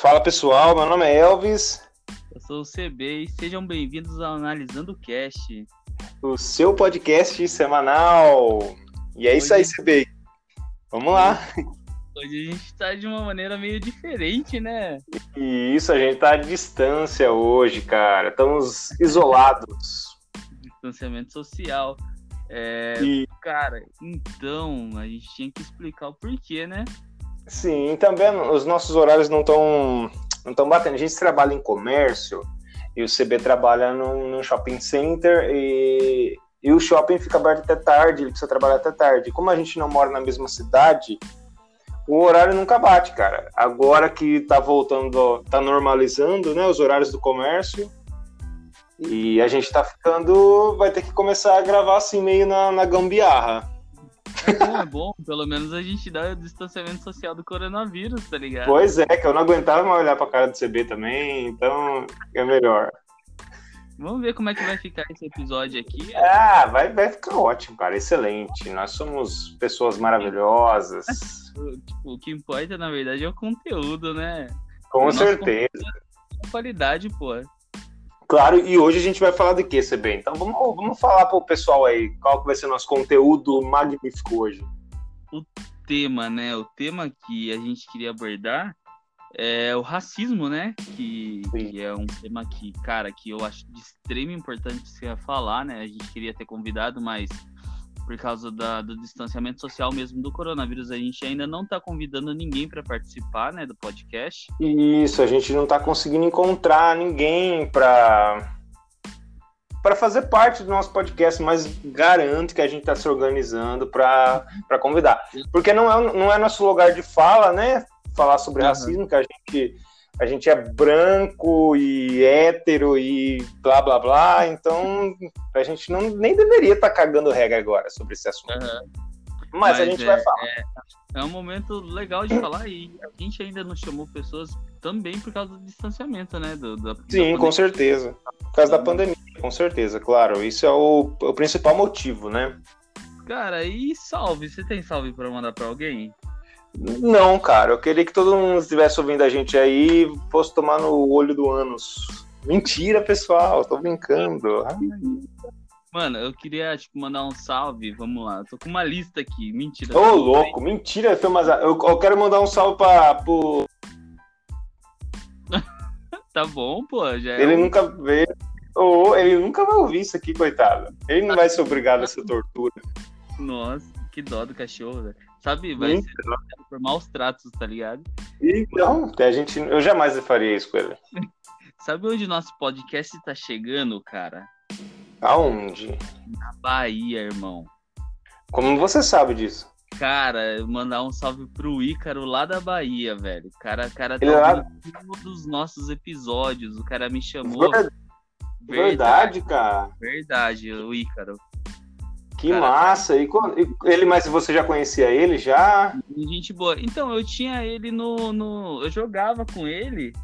Fala pessoal, meu nome é Elvis. Eu sou o CB e sejam bem-vindos ao Analisando o Cast. O seu podcast semanal. E é isso aí, CB. Vamos lá. Hoje a gente tá de uma maneira meio diferente, né? Isso, a gente tá à distância hoje, cara. Estamos isolados. Distanciamento social. É, E Cara, então a gente tinha que explicar o porquê, né? Sim, também os nossos horários não estão não tão batendo. A gente trabalha em comércio e o CB trabalha num, num shopping center e, e o shopping fica aberto até tarde, ele precisa trabalhar até tarde. Como a gente não mora na mesma cidade, o horário nunca bate, cara. Agora que tá voltando, tá normalizando, né, os horários do comércio. E a gente tá ficando, vai ter que começar a gravar assim meio na, na gambiarra. É bom, é bom. Pelo menos a gente dá o distanciamento social do coronavírus, tá ligado? Pois é, que eu não aguentava mais olhar pra cara do CB também, então é melhor. Vamos ver como é que vai ficar esse episódio aqui. Ah, vai, vai ficar ótimo, cara, excelente. Nós somos pessoas maravilhosas, Tipo, o que importa, na verdade, é o conteúdo, né? com Nosso certeza. A qualidade, pô. Claro, e hoje a gente vai falar de quê, CB? Então vamos, vamos falar pro pessoal aí qual que vai ser nosso conteúdo magnífico hoje. tema, né? O tema que a gente queria abordar é o racismo, né? Que, que é um tema que, cara, que eu acho de extrema importância falar, né? A gente queria ter convidado, mas por causa da- do distanciamento social mesmo do coronavírus, a gente ainda não tá convidando ninguém para participar, né, do podcast. Isso, a gente não tá conseguindo encontrar ninguém pra para fazer parte do nosso podcast, mas garanto que a gente tá se organizando pra convidar. Porque não é, não é nosso lugar de fala, né? Falar sobre Aham. racismo, que a gente a gente é branco e hétero e blá blá blá, então a gente não, nem deveria estar cagando regra agora sobre esse assunto. Mas, a gente é, vai falar. É, é um momento legal de falar e a gente ainda não chamou pessoas também por causa do distanciamento, né? Do, da, da Sim, pandemia. com certeza. Por causa da pandemia, com certeza, claro. Isso é o, o principal motivo, né? Cara, e salve? Você tem salve pra mandar pra alguém? Não, cara, eu queria que todo mundo estivesse ouvindo a gente aí e fosse tomar no olho do ânus. Mentira, pessoal, tô brincando. Mano, eu queria, tipo, mandar um salve. Vamos lá, eu tô com uma lista aqui. Mentira. Ô, louco, mentira, foi mas eu, eu quero mandar um salve pra, pro. Tá bom, pô. Já é Ele um- nunca vê. Ô, ele nunca vai ouvir isso aqui, coitado. Ele não vai ser obrigado a essa tortura. Nossa, que dó do cachorro, velho. Sabe, vai Então. ser por maus tratos, tá ligado? Então, a gente, eu jamais faria isso com ele. Sabe onde nosso podcast tá chegando, cara? Aonde? Na Bahia, irmão. Como você sabe disso? Cara, mandar um salve pro Ícaro lá da Bahia, velho. O cara, o cara tá Ele é lá- um dos nossos episódios. O cara me chamou. Ver- Verdade, cara. Verdade, o Ícaro. Que Cara, massa. E ele, mas você já conhecia ele já? Gente boa. Então, eu tinha ele no, no. Eu jogava com ele.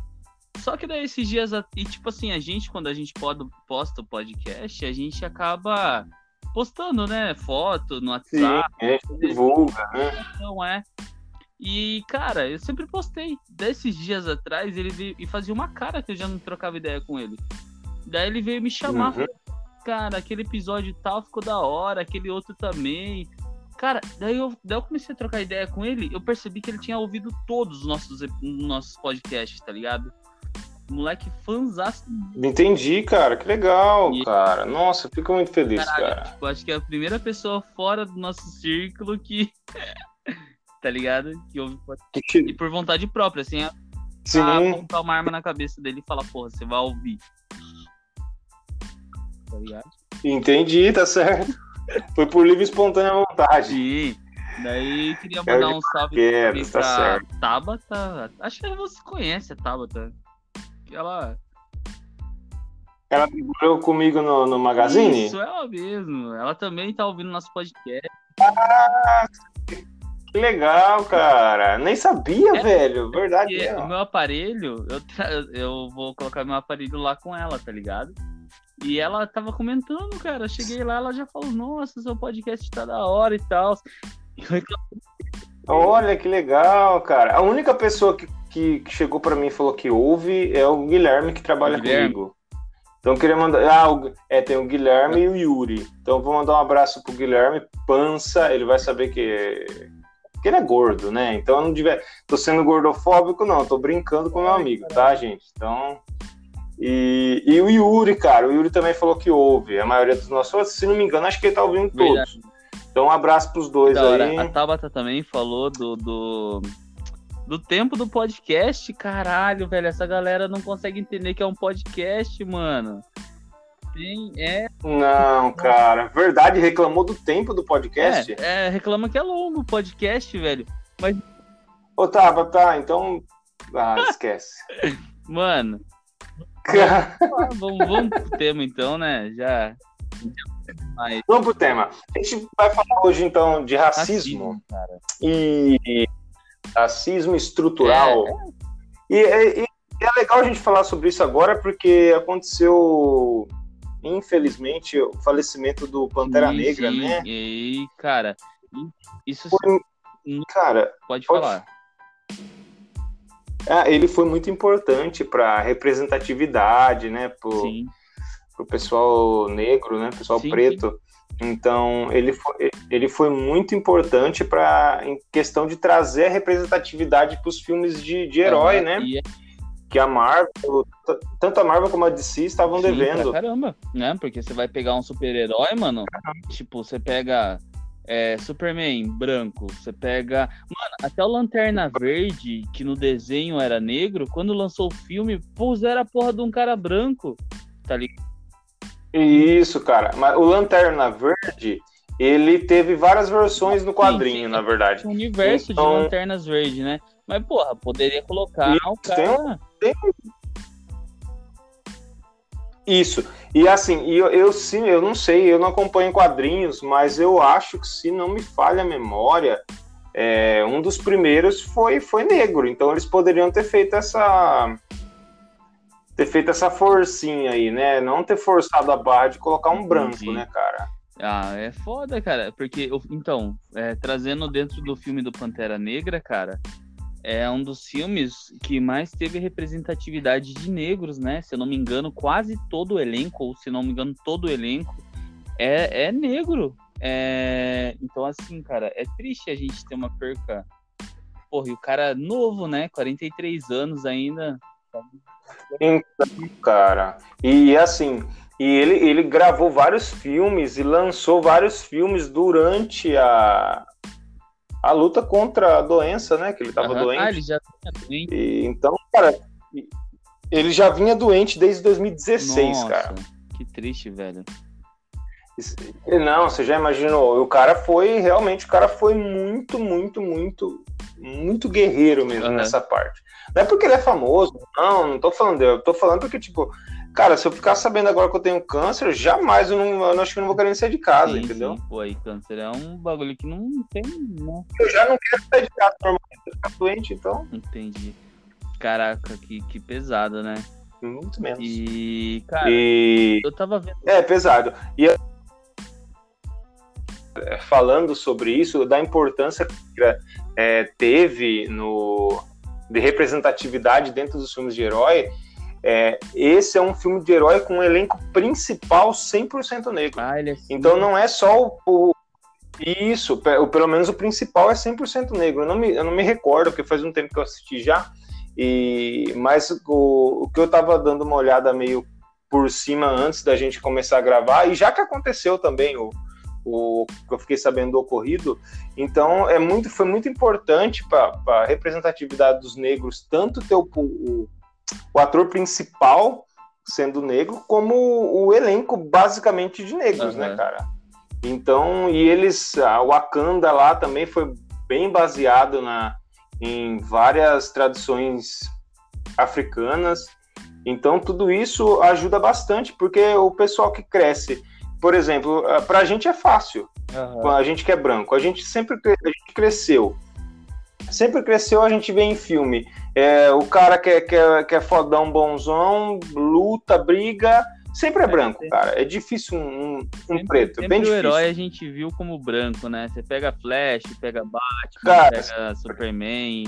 Só que daí esses dias. E tipo assim, a gente, quando a gente pod- posta o podcast, a gente acaba postando, né? Foto no Sim, WhatsApp. a gente divulga, né? Não é. E, cara, eu sempre postei. Desses dias atrás, ele veio e fazia uma cara que eu já não trocava ideia com ele. Daí ele veio me chamar. Uhum. Cara, aquele episódio tal ficou da hora, aquele outro também. Cara, daí eu, daí eu comecei a trocar ideia com ele. Eu percebi que ele tinha ouvido todos os nossos, nossos podcasts, tá ligado? Moleque fanzaço. Entendi, cara. Que legal, E- cara. Nossa, fico muito feliz, Caralho, cara. tipo, acho que é a primeira pessoa fora do nosso círculo que. tá ligado? Que ouve podcast. E por vontade própria, assim, a Sim, apontar uma arma na cabeça dele e falar, porra, você vai ouvir. Tá ligado? entendi, tá certo. Foi por livre e espontânea vontade. Sim. Daí queria mandar um salve também tá pra certo. Tabata. Acho que você conhece a Tabata. Ela. Ela trabalhou comigo no, no Magazine? Isso, ela mesmo. Ela também tá ouvindo nosso podcast. Que legal, cara. Nem sabia, É, velho. Verdade. Porque mesmo. o meu aparelho, eu, tra- eu vou colocar meu aparelho lá com ela, tá ligado? E ela tava comentando, cara. Cheguei lá, ela já falou, nossa, seu podcast tá da hora e tal. Olha que legal, cara. A única pessoa que, que que, que chegou para mim e falou que ouve é o Guilherme que trabalha Guilherme. comigo. Então eu queria mandar. Ah, o- é, tem o Guilherme e o Yuri. Então eu vou mandar um abraço pro Guilherme Pança. Ele vai saber que, que ele é gordo, né? Então eu não tiver. Tô sendo gordofóbico, não. Tô brincando com meu amigo, tá, gente? Então. E, e o Yuri, cara. O Yuri também falou que ouve. A maioria dos nossos. Se não me engano, acho que ele tá ouvindo todos. Verdade. Então um abraço pros dois Da hora. aí. A Tabata também falou do, do, do tempo do podcast. Caralho, velho. Essa galera não consegue entender que é um podcast, mano. Tem, é, Não, cara. Verdade, reclamou do tempo do podcast? é, é, reclama que é longo o podcast, velho. Ô, tá, tá, então. Ah, esquece. Mano, ah, vamos, vamos pro tema então, né? Já. Mas, Vamos pro tema. A gente vai falar hoje, então, de racismo, racismo, e racismo estrutural. E, é- e é legal a gente falar sobre isso agora, porque aconteceu, infelizmente, o falecimento do Pantera Sim, Negra, sim. né? E, cara, isso Foi- Cara, pode pode- falar. É, ele foi muito importante para representatividade, né? Pro, Sim. pro pessoal negro, né? Pessoal Sim, preto. Então, ele foi, ele foi muito importante para em questão de trazer a representatividade para os filmes de, de herói, Aham, né? E é Que a Marvel, tanto a Marvel como a DC estavam Sim, devendo. pra caramba, né? Porque você vai pegar um super-herói, mano. Tipo, você pega é, Superman branco, você pega. Mano, até o Lanterna Verde, que no desenho era negro, quando lançou o filme, puseram a porra de um cara branco. Tá ligado? Isso, cara. Mas o Lanterna Verde, ele teve várias versões no quadrinho, sim. na verdade. Um universo Então- de Lanternas Verde, né? Mas, porra, poderia colocar o cara. Isso. E assim, eu, eu sim, eu não sei, eu não acompanho quadrinhos, mas eu acho que se não me falha a memória, é, um dos primeiros foi, foi negro. Então eles poderiam ter feito essa ter feito essa forcinha aí, né? Não ter forçado a barra de colocar um branco, né, cara? Ah, é foda, cara. Porque, então, é, trazendo dentro do filme do Pantera Negra, cara, é um dos filmes que mais teve representatividade de negros, né? Se eu não me engano, quase todo o elenco, ou se não me engano, todo o elenco é, é negro. É, então, assim, cara, é triste a gente ter uma perca. Porra, e o cara novo, né? 43 anos ainda. Então, cara. E assim, e ele, ele gravou vários filmes e lançou vários filmes durante a, a luta contra a doença, né? Que ele tava Aham. doente. Ah, ele já tinha doente. E, então, cara, ele já vinha doente desde 2016, Nossa, cara. que triste, velho. Não, você já imaginou? O cara foi, realmente, o cara foi muito, muito, muito, muito guerreiro mesmo Aham. nessa parte. Não é porque ele é famoso, não, não tô falando dele, eu tô falando porque, tipo, cara, se eu ficar sabendo agora que eu tenho câncer, jamais eu não, eu acho que eu não vou querer sair de casa, Sim, entendeu? sim. Pô, aí câncer é um bagulho que não tem, né? Eu já não quero sair de casa normalmente, eu ficar doente, então, Entendi. Caraca, que, que pesado, né? muito menos. E, cara, E... eu tava vendo. É pesado. E é, falando sobre isso, da importância que é, teve no de representatividade dentro dos filmes de herói, é, esse é um filme de herói com um elenco principal 100% negro. Ah, é Então não é só o, o- isso, pelo menos o principal é 100% negro. Eu não, me, eu não me recordo, porque faz um tempo que eu assisti já. E, mas o, o que eu tava dando uma olhada meio por cima antes da gente começar a gravar, e já que aconteceu também o, o que eu fiquei sabendo do ocorrido, então é muito, foi muito importante para a representatividade dos negros, tanto ter o, o, o ator principal sendo negro, como o, elenco basicamente de negros, Aham. né, cara? Então, e eles, a Wakanda lá também foi bem baseado na, em várias tradições africanas. Então, tudo isso ajuda bastante, porque o pessoal que cresce, por exemplo, para a gente é fácil, Aham. a gente que é branco, a gente sempre a gente cresceu. Sempre cresceu, a gente vê em filme. É, o cara que é, que, é, que é fodão, bonzão, luta, briga, sempre é branco, cara. É difícil um, um- Sempre- preto, é sempre bem o difícil. herói a gente viu como branco, né? Você pega Flash, pega Batman, Cara, pega Superman.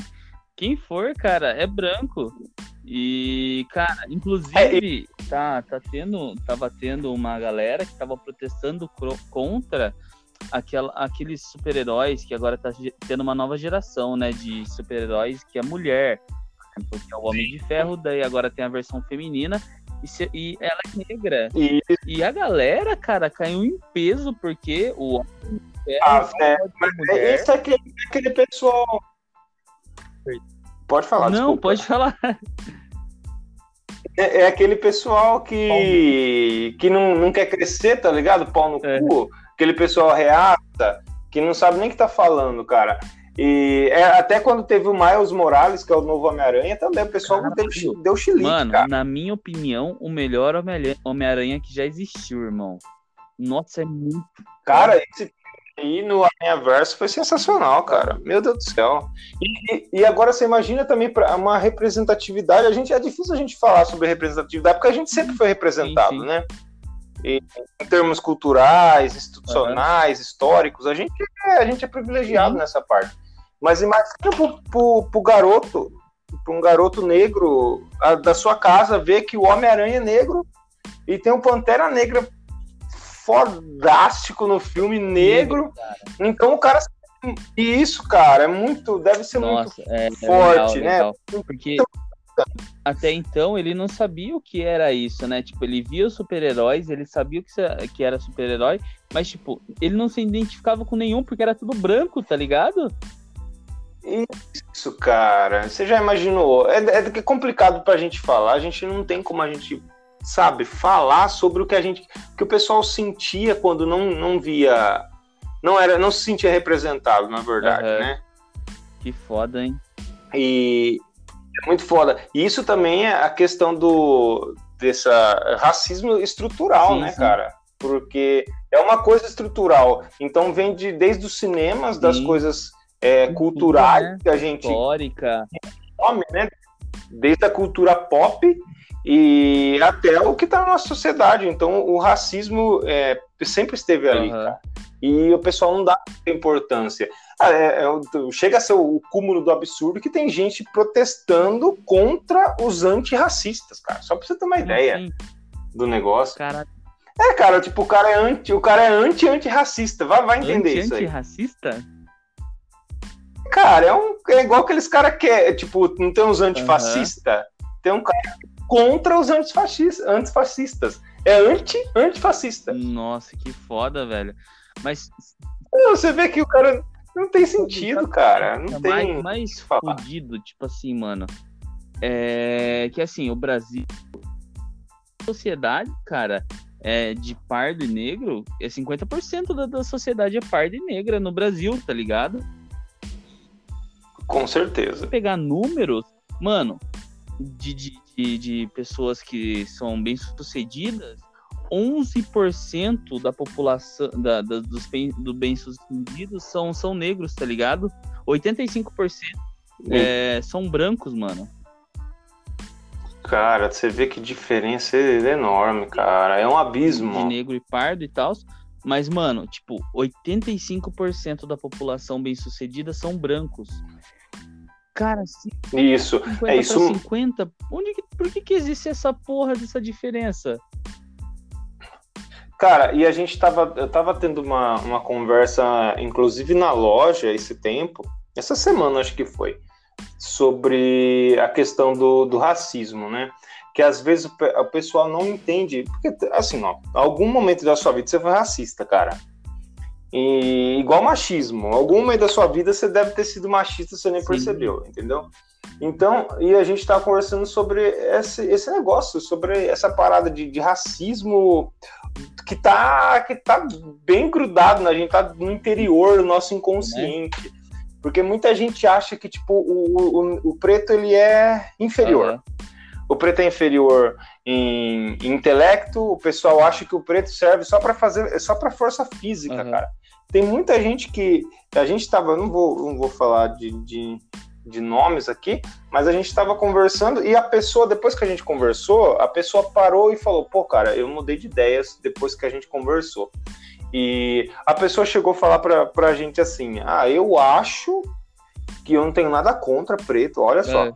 Quem for, cara, é branco. E, cara, inclusive, é, tá, tá tendo, tava tendo uma galera que tava protestando contra aquela, aqueles super-heróis que agora tá tendo uma nova geração, né, de super-heróis que é mulher. Porque é o Homem de Ferro, daí agora tem a versão feminina e, se, e ela é negra. E... e a galera, cara, caiu em peso porque o Homem de Ferro ah, é, mas é esse é aquele, aquele pessoal. Pode falar, Não, desculpa. pode falar. É, é, aquele pessoal que, que não, não quer crescer, tá ligado? Pau no é. cu aquele pessoal reata que não sabe nem o que tá falando, cara. E é, até quando teve o Miles Morales, que é o novo Homem-Aranha, também o pessoal deu, deu chilique, Mano, cara. na minha opinião, o melhor Homem-Aranha que já existiu, irmão. Nossa, é muito. Cara, esse aí no Aranha Verso foi sensacional, cara. Meu Deus do céu. E, e agora você imagina também uma representatividade. A gente é difícil a gente falar sobre representatividade, porque a gente sempre foi representado, sim, sim. né? Em termos culturais, institucionais, uhum. históricos, a gente é, a gente é privilegiado uhum. nessa parte. Mas imagina pro, pro, pro garoto, para um garoto negro a, da sua casa ver que o Homem-Aranha é negro e tem um Pantera Negra fodástico no filme negro. então o cara e isso, cara, é muito, deve ser Nossa, muito é, forte, é legal, né? Legal. Porque então, até então ele não sabia o que era isso, né? Tipo, ele via os super-heróis, ele sabia que era super-herói, mas, tipo, ele não se identificava com nenhum porque era tudo branco, tá ligado? Isso, cara. Você já imaginou? É, é complicado pra gente falar, a gente não tem como a gente, sabe, falar sobre o que a gente. que o pessoal sentia quando não, não via. Não era, não se sentia representado, na verdade, uhum. né? Que foda, hein? E, é muito foda. E isso também é a questão do desse racismo estrutural, sim, né, sim. cara? Porque é uma coisa estrutural. Então vem de, desde os cinemas, das sim. coisas é, culturais né? que a gente. Histórica. Come, né? Desde a cultura pop e até o que está na nossa sociedade. Então o racismo é, sempre esteve ali, uhum. cara. E o pessoal não dá importância. Ah, é, é, chega a ser o cúmulo do absurdo que tem gente protestando contra os antirracistas, cara. Só pra você ter uma ideia do negócio. Cara... É, cara, tipo, o cara é anti, o cara é anti-antirracista. Vai, vai entender anti, isso aí. Antirracista? Cara, é, um, é igual aqueles caras que é, tipo, não tem uns antifascistas? Uhum. Tem um cara contra os antifascistas. antifascistas. É anti-antifascista. Nossa, que foda, velho. Mas. Você vê que o cara não tem sentido, cara. Não tem. Mais, mais fodido, tipo assim, mano. É que assim, o Brasil. Sociedade, cara, é, de pardo e negro, é 50% da, da sociedade é parda e negra no Brasil, tá ligado? Com certeza. Se pegar números, mano, de, de, de pessoas que são bem sucedidas, 11% da população da, da, dos bem, do bem-sucedidos são, são negros, tá ligado? 85% é, são brancos, mano. Cara, você vê que diferença é enorme, cara. É um abismo. De negro e pardo e tal. Mas, mano, tipo, 85% da população bem-sucedida são brancos. Cara, isso, é isso. 50, onde por que, que existe essa porra dessa diferença? Cara, e a gente tava, eu tava tendo uma, uma conversa, inclusive na loja, esse tempo, essa semana acho que foi, sobre a questão do, do racismo, né? Que às vezes o, o pessoal não entende, porque assim, ó, algum momento da sua vida você foi racista, cara. E, igual machismo, algum momento da sua vida você deve ter sido machista, você nem Sim. percebeu, entendeu? Então, e a gente está conversando sobre esse, esse negócio, sobre essa parada de, de racismo que tá, que tá bem grudado na gente, tá no interior do nosso inconsciente. É. Porque muita gente acha que, tipo, o, o, o preto, ele é inferior. Uhum. O preto é inferior em, em, intelecto, o pessoal acha que o preto serve só para fazer, só para força física, uhum. cara. Tem muita gente que, a gente tava, não vou, não vou falar de, de de nomes aqui, mas a gente estava conversando e a pessoa, depois que a gente conversou, a pessoa parou e falou: pô, cara, eu mudei de ideias depois que a gente conversou. E a pessoa chegou a falar para a gente assim: ah, eu acho que eu não tenho nada contra preto, olha só. É.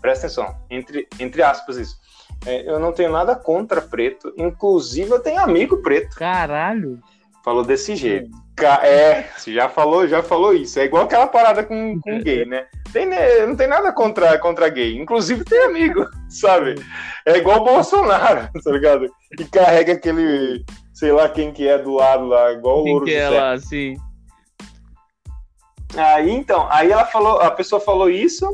Presta atenção, entre, entre aspas isso. É, eu não tenho nada contra preto, inclusive eu tenho amigo preto. Caralho. Falou desse jeito. É, você já falou, já falou isso. É igual aquela parada com, com gay, né? Tem, né, não tem nada contra, contra gay. Inclusive tem amigo, sabe? É igual o Bolsonaro, tá ligado? Que carrega aquele, sei lá quem que é do lado lá, igual o Quem ouro que é lá, assim? Aí então, aí ela falou, a pessoa falou isso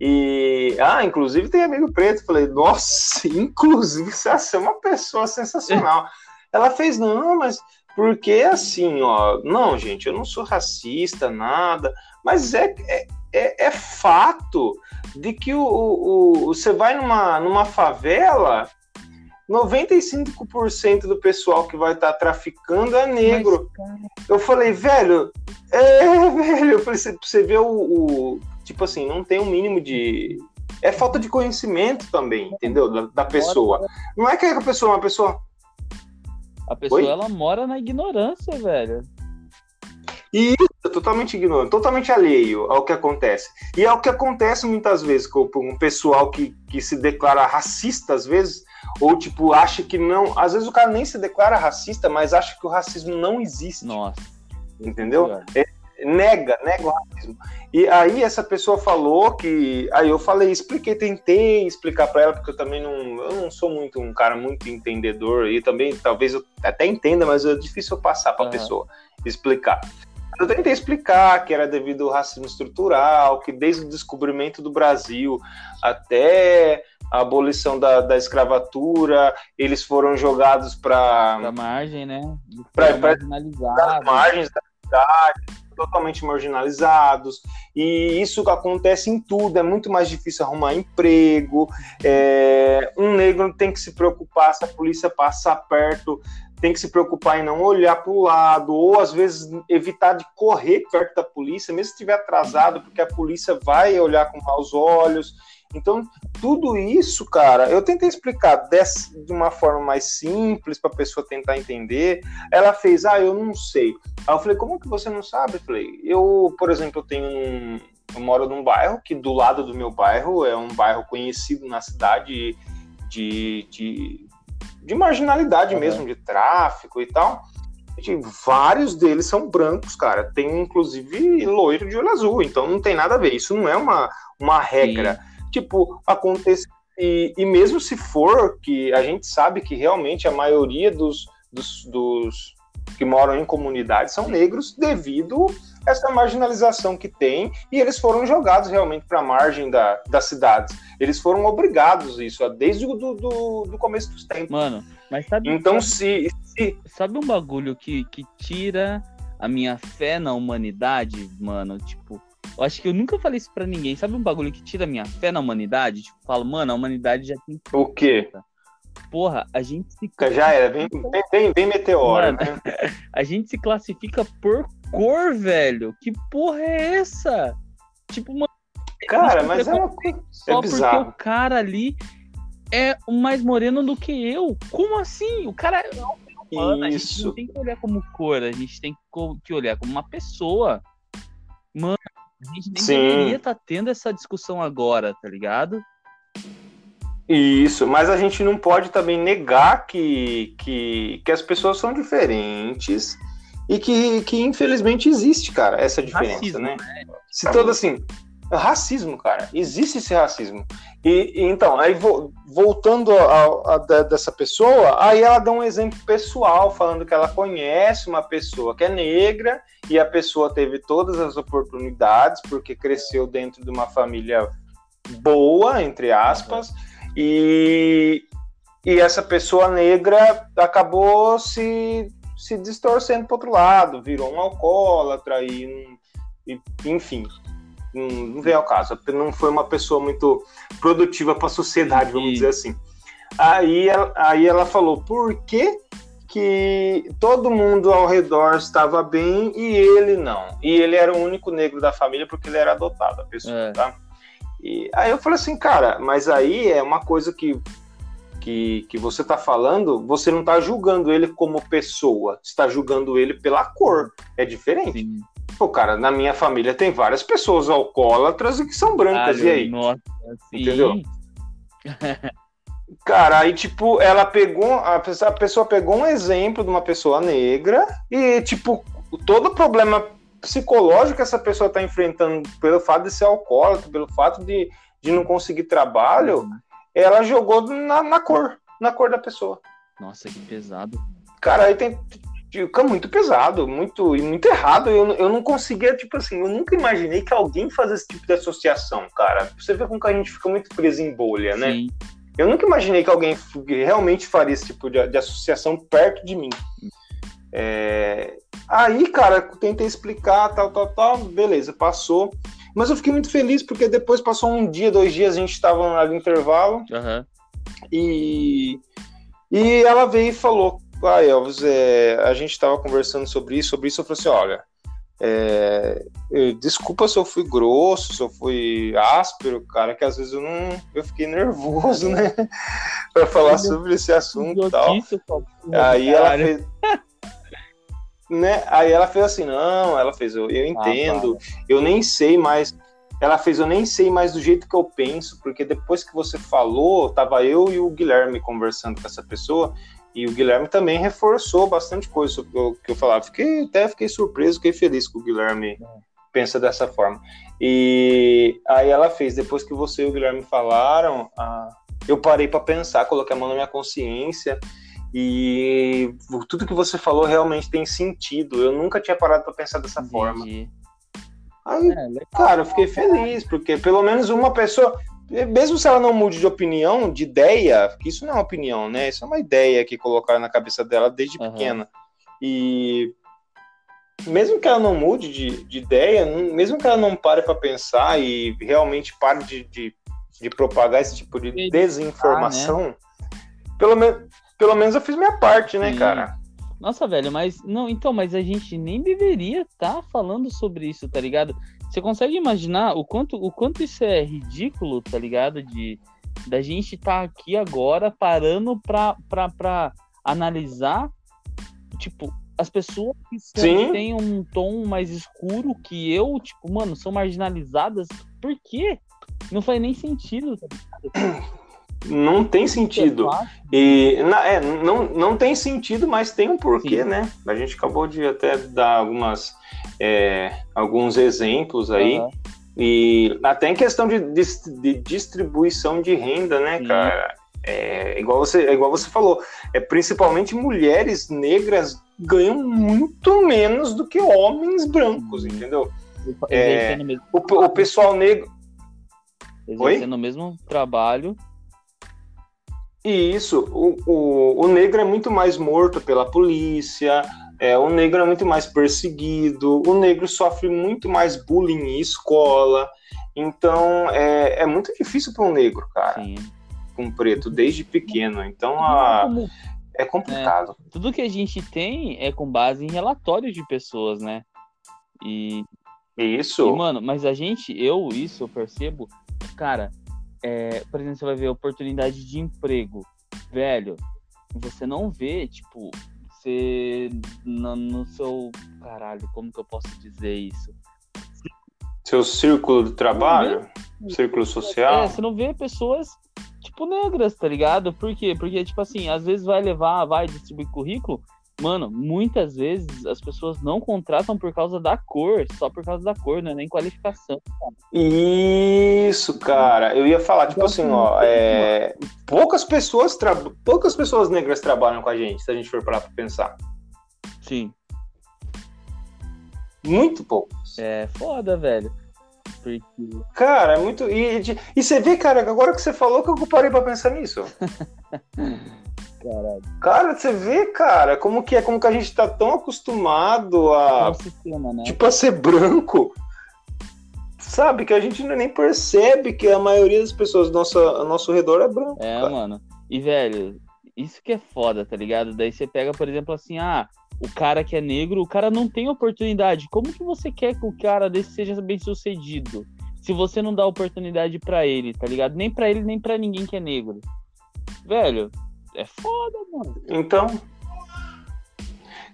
e ah, inclusive tem amigo preto. Falei, nossa, inclusive você é uma pessoa sensacional. ela fez não, mas porque assim, ó, não, gente, eu não sou racista, nada, mas é é, é, é fato de que o, o, o- você vai numa, numa favela 95% do pessoal que vai estar traficando é negro. Mas, Eu falei, velho, é, velho, eu falei, você, você vê o, o- Tipo assim, não tem um mínimo de. É falta de conhecimento também, entendeu? Da, da pessoa. Não é que a pessoa é uma pessoa. A pessoa, Oi? ela mora na ignorância, velho. E isso é totalmente ignorante, totalmente alheio ao que acontece. E é o que acontece muitas vezes com um pessoal que, que se declara racista, às vezes, ou tipo, acha que não. Às vezes o cara nem se declara racista, mas acha que o racismo não existe. Nossa. Entendeu? pior. Nega, nega o racismo. E aí essa pessoa falou que, aí eu falei, expliquei, tentei explicar para ela porque eu também não, eu não sou muito um cara muito entendedor e também talvez eu até entenda, mas é difícil eu passar para a Aham. pessoa explicar. Eu tentei explicar que era devido ao racismo estrutural, que desde o descobrimento do Brasil até a abolição da, da escravatura, eles foram jogados para Pra margem, né? Pra- Pra, pra- das marginalizado. margens da cidade, totalmente marginalizados, e isso acontece em tudo, é muito mais difícil arrumar emprego, é, um negro tem que se preocupar se a polícia passar perto, tem que se preocupar em não olhar para o lado, ou às vezes evitar de correr perto da polícia, mesmo se estiver atrasado, porque a polícia vai olhar com maus olhos. Então, tudo isso, cara, eu tentei explicar dessa, de uma forma mais simples para a pessoa tentar entender. Ela fez, ah, eu não sei. Aí eu falei, como que você não sabe? Eu falei, eu, por exemplo, eu tenho um. Eu moro num bairro que do lado do meu bairro é um bairro conhecido na cidade de, de, de marginalidade Uhum. mesmo, de tráfico e tal. E vários deles são brancos, cara. Tem inclusive loiro de olho azul, então não tem nada a ver. Isso não é uma, uma regra. Tipo, acontece. E, e mesmo se for, que a gente sabe que realmente a maioria dos, dos, dos que moram em comunidades são negros devido a essa marginalização que tem e eles foram jogados realmente para a margem da, das cidades. Eles foram obrigados isso desde o do, do, do começo dos tempos. Mano, mas sabe, Então, sabe, se, se sabe um bagulho que, que tira a minha fé na humanidade, mano? Tipo, eu acho que eu nunca falei isso pra ninguém. Sabe um bagulho que tira a minha fé na humanidade? Tipo, falo, mano, a humanidade já tem. o quê? Porra, a gente se. Já era, bem, bem, bem, bem meteoro, Mano, né? A gente se classifica por cor, velho. Que porra é essa? Tipo, mano. Cara, mas é uma é Só porque bizarro. o cara ali é mais moreno do que eu. Como assim? O cara é humano. A gente não tem que olhar como cor, a gente tem que olhar como uma pessoa. Mano, a gente nem Sim. deveria estar tendo essa discussão agora, tá ligado? Isso, mas a gente não pode também negar que, que, que as pessoas são diferentes e que, que infelizmente existe, cara, essa diferença, Racismo, né? Se todo assim, racismo, cara, existe esse racismo. E, e então, aí vo- voltando a, a- da- dessa pessoa, aí ela dá um exemplo pessoal, falando que ela conhece uma pessoa que é negra e a pessoa teve todas as oportunidades porque cresceu dentro de uma família boa, entre aspas, e, e essa pessoa negra acabou se, se distorcendo para outro lado, virou um alcoólatra e, e enfim, não, não veio ao caso. Não foi uma pessoa muito produtiva para a sociedade, vamos E- dizer assim. Aí, ela- aí ela falou, por que, que todo mundo ao redor estava bem e ele não? E ele era o único negro da família porque ele era adotado, a pessoa, É. tá? E aí eu falei assim, cara, mas aí é uma coisa que, que, que você tá falando, você não tá julgando ele como pessoa, você tá julgando ele pela cor. É diferente. Sim. Tipo, cara, na minha família tem várias pessoas alcoólatras e que são brancas, e aí? Nossa, sim. Entendeu? Cara, aí, tipo, ela pegou. A pessoa, a pessoa pegou um exemplo de uma pessoa negra e, tipo, todo o problema psicológico que essa pessoa está enfrentando pelo fato de ser alcoólatra, pelo fato de, de não conseguir trabalho, Uhum. ela jogou na, na cor, na cor da pessoa. Nossa, que pesado. Cara, aí tem. Fica muito pesado, muito e muito errado. Eu, eu não conseguia, tipo assim, eu nunca imaginei que alguém fazia esse tipo de associação, cara. Você vê como que a gente fica muito preso em bolha, né? Sim. Eu nunca imaginei que alguém realmente faria esse tipo de, de associação perto de mim. É, Aí, cara, tentei explicar, tal, tal, tal, beleza, passou. Mas eu fiquei muito feliz porque depois passou um dia, dois dias, a gente estava no intervalo Aham. e, e ela veio e falou: Ah, Elvis, é, a gente estava conversando sobre isso, sobre isso. Eu falei assim: Olha, é, eu- desculpa se eu fui grosso, se eu fui áspero, cara, que às vezes eu não. Eu fiquei nervoso, né? para falar sobre esse assunto e tal. Idiotice, só- Aí ela fez. Né? Aí ela fez assim, não, ela fez, eu, eu entendo, eu nem sei mais. Ela fez, eu nem sei mais do jeito que eu penso, porque depois que você falou, tava eu e o Guilherme conversando com essa pessoa, e o Guilherme também reforçou bastante coisa sobre o que eu falava. Fiquei, até fiquei surpreso, fiquei feliz que o Guilherme pensa dessa forma. E aí ela fez, depois que você e o Guilherme falaram, ah, eu parei para pensar, coloquei a mão na minha consciência e tudo que você falou realmente tem sentido. Eu nunca tinha parado para pensar dessa forma. Entendi. Aí, É, cara, eu fiquei feliz, porque pelo menos uma pessoa, mesmo se ela não mude de opinião, de ideia, porque isso não é uma opinião, né? Isso é uma ideia que colocaram na cabeça dela desde Aham. pequena. E mesmo que ela não mude de, de ideia, mesmo que ela não pare para pensar e realmente pare de, de, de propagar esse tipo de desinformação, pelo, me, pelo menos eu fiz minha parte, né, Sim. cara? Nossa, velho, mas não, então, mas a gente nem deveria estar falando sobre isso, tá ligado? Você consegue imaginar o quanto, o quanto isso é ridículo, tá ligado? De da gente estar aqui agora parando pra, pra, pra analisar, tipo, as pessoas que Sim. têm um tom mais escuro que eu, tipo, mano, são marginalizadas. Por quê? Não faz nem sentido, tá ligado? Não tem sentido. E na- é, não, não tem sentido, mas tem um porquê, Sim. né? A gente acabou de até dar algumas, é, alguns exemplos aí. Aham. E até em questão de, dis- de distribuição de renda, né, cara? É igual, você, é igual você falou, é, principalmente mulheres negras ganham muito menos do que homens brancos, Uhum. entendeu? É, O, o pessoal negro. Oi? exercendo o mesmo trabalho. E isso, o, o, o negro é muito mais morto pela polícia, é, o negro é muito mais perseguido, o negro sofre muito mais bullying em escola. Então é, é muito difícil para um negro, cara, Sim. com um preto, desde pequeno. Então a, é complicado. tudo que a gente tem é com base em relatórios de pessoas, né? E, Isso. e, mano, mas a gente, eu, isso eu percebo, cara, é, por exemplo, você vai ver oportunidade de emprego, velho, você não vê, tipo, você no, no seu, caralho, como que eu posso dizer isso? Seu círculo de trabalho, círculo social. É, você não vê pessoas, tipo, negras, tá ligado? Por quê? Porque, tipo assim, às vezes vai levar, vai distribuir currículo. Mano, muitas vezes as pessoas não contratam por causa da cor, só por causa da cor, não é nem qualificação. Isso, cara. Eu ia falar, tipo assim, ó, é, poucas pessoas tra... poucas pessoas negras trabalham com a gente, se a gente for parar pra pensar. Sim. Muito poucas. É foda, velho. Porque. Cara, é muito. E, de- e você vê, cara, agora que você falou que eu parei pra pensar nisso. Caralho. Cara, você vê, cara, como que é, como que a gente tá tão acostumado É a, um sistema, né? tipo, a ser branco. Sabe, que a gente nem percebe que a maioria das pessoas ao nosso, ao nosso redor é branco. É, cara. mano. E, velho, isso que é foda, tá ligado? Daí você pega, por exemplo, assim, ah, o cara que é negro, o cara não tem oportunidade. Como que você quer que o cara desse seja bem sucedido? Se você não dá oportunidade pra ele, tá ligado? Nem pra ele, nem pra ninguém que é negro. Velho, é foda, mano. Então.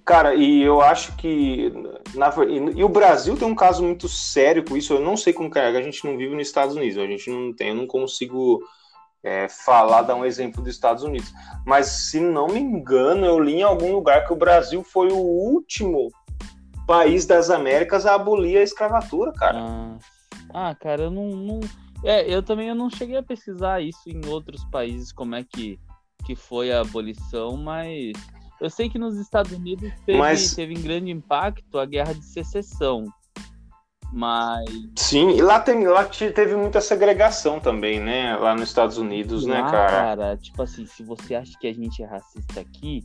Cara, e eu acho que. Na, e, e, o Brasil tem um caso muito sério com isso. Eu não sei como é, a gente não vive nos Estados Unidos. A gente não tem, eu não consigo é, falar, dar um exemplo dos Estados Unidos. Mas, se não me engano, eu li em algum lugar que o Brasil foi o último país das Américas a abolir a escravatura, cara. Ah, ah cara, eu não, não. É, eu também eu não cheguei a pesquisar isso em outros países, como é que, que foi a abolição, mas eu sei que nos Estados Unidos teve, mas... teve um grande impacto a guerra de secessão. Mas. Sim, e lá, tem, lá teve muita segregação também, né? Lá nos Estados Unidos, né, lá, né, cara? Cara, tipo assim, se você acha que a gente é racista aqui,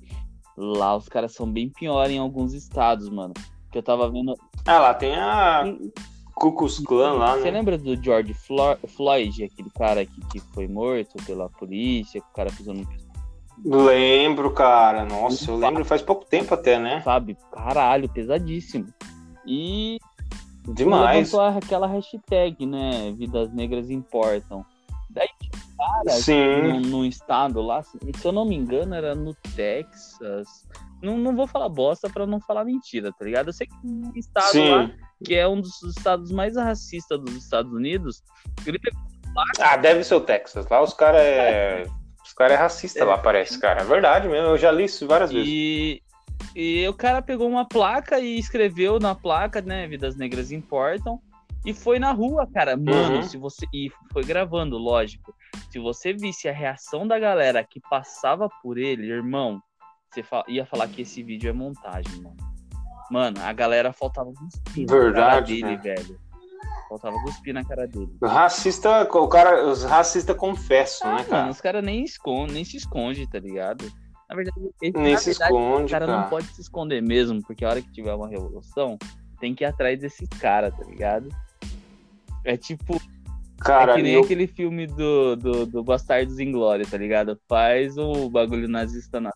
lá os caras são bem pior em alguns estados, mano. Que eu tava vendo. Ah, lá tem a. Ku Klux Klan lá, né? Você lembra do George Floyd, aquele cara que, que foi morto pela polícia, que o cara pisou no Lembro, cara. Nossa, eu lembro faz pouco tempo até, né? Sabe? Caralho, pesadíssimo. E Demais. aquela hashtag, né? Vidas negras importam. Daí, cara, Sim. No, no, estado lá, se eu não me engano, era no Texas. Não, não vou falar bosta pra não falar mentira, tá ligado? Eu sei que um estado Sim. lá, que é um dos estados mais racistas dos Estados Unidos, ele pegou ah, deve ser o Texas. Lá os caras é... Os caras é racista é. lá, parece, cara. É verdade mesmo, eu já li isso várias vezes. E e o cara pegou uma placa e escreveu na placa, né? Vidas negras importam. E foi na rua, cara. Mano, uhum. se você. E foi gravando, lógico. Se você visse a reação da galera que passava por ele, irmão, você ia falar que esse vídeo é montagem, mano. Mano, a galera faltava cuspir Verdade, cara dele, velho. Faltava cuspir na cara dele. Racista, o cara, os racistas confessam, né, cara? Mano, os caras nem nem se esconde, tá ligado? Na verdade, ele, Nem na se verdade, esconde, o cara, cara, não pode se esconder mesmo, porque a hora que tiver uma revolução, tem que ir atrás desse cara, tá ligado? É tipo. Cara, é que nem eu... aquele filme do, do, do Bastardos Inglória, tá ligado? Faz o bagulho nazista na.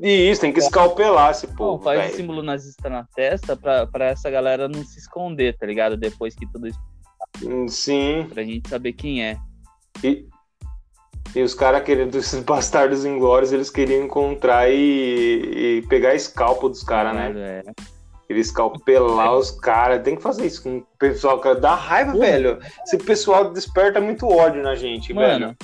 Isso, tem que escalpelar esse povo. Não, faz véio. símbolo nazista na testa pra, pra essa galera não se esconder, tá ligado? Depois que tudo isso. Sim. Pra gente saber quem é. E, e os caras querendo, esses bastardos inglórios, eles queriam encontrar e, e pegar escalpo dos caras, né? É. Eles escalpelar é. os caras. Tem que fazer isso com o pessoal, cara. Dá raiva, velho. Esse pessoal desperta muito ódio na gente, Mano. velho.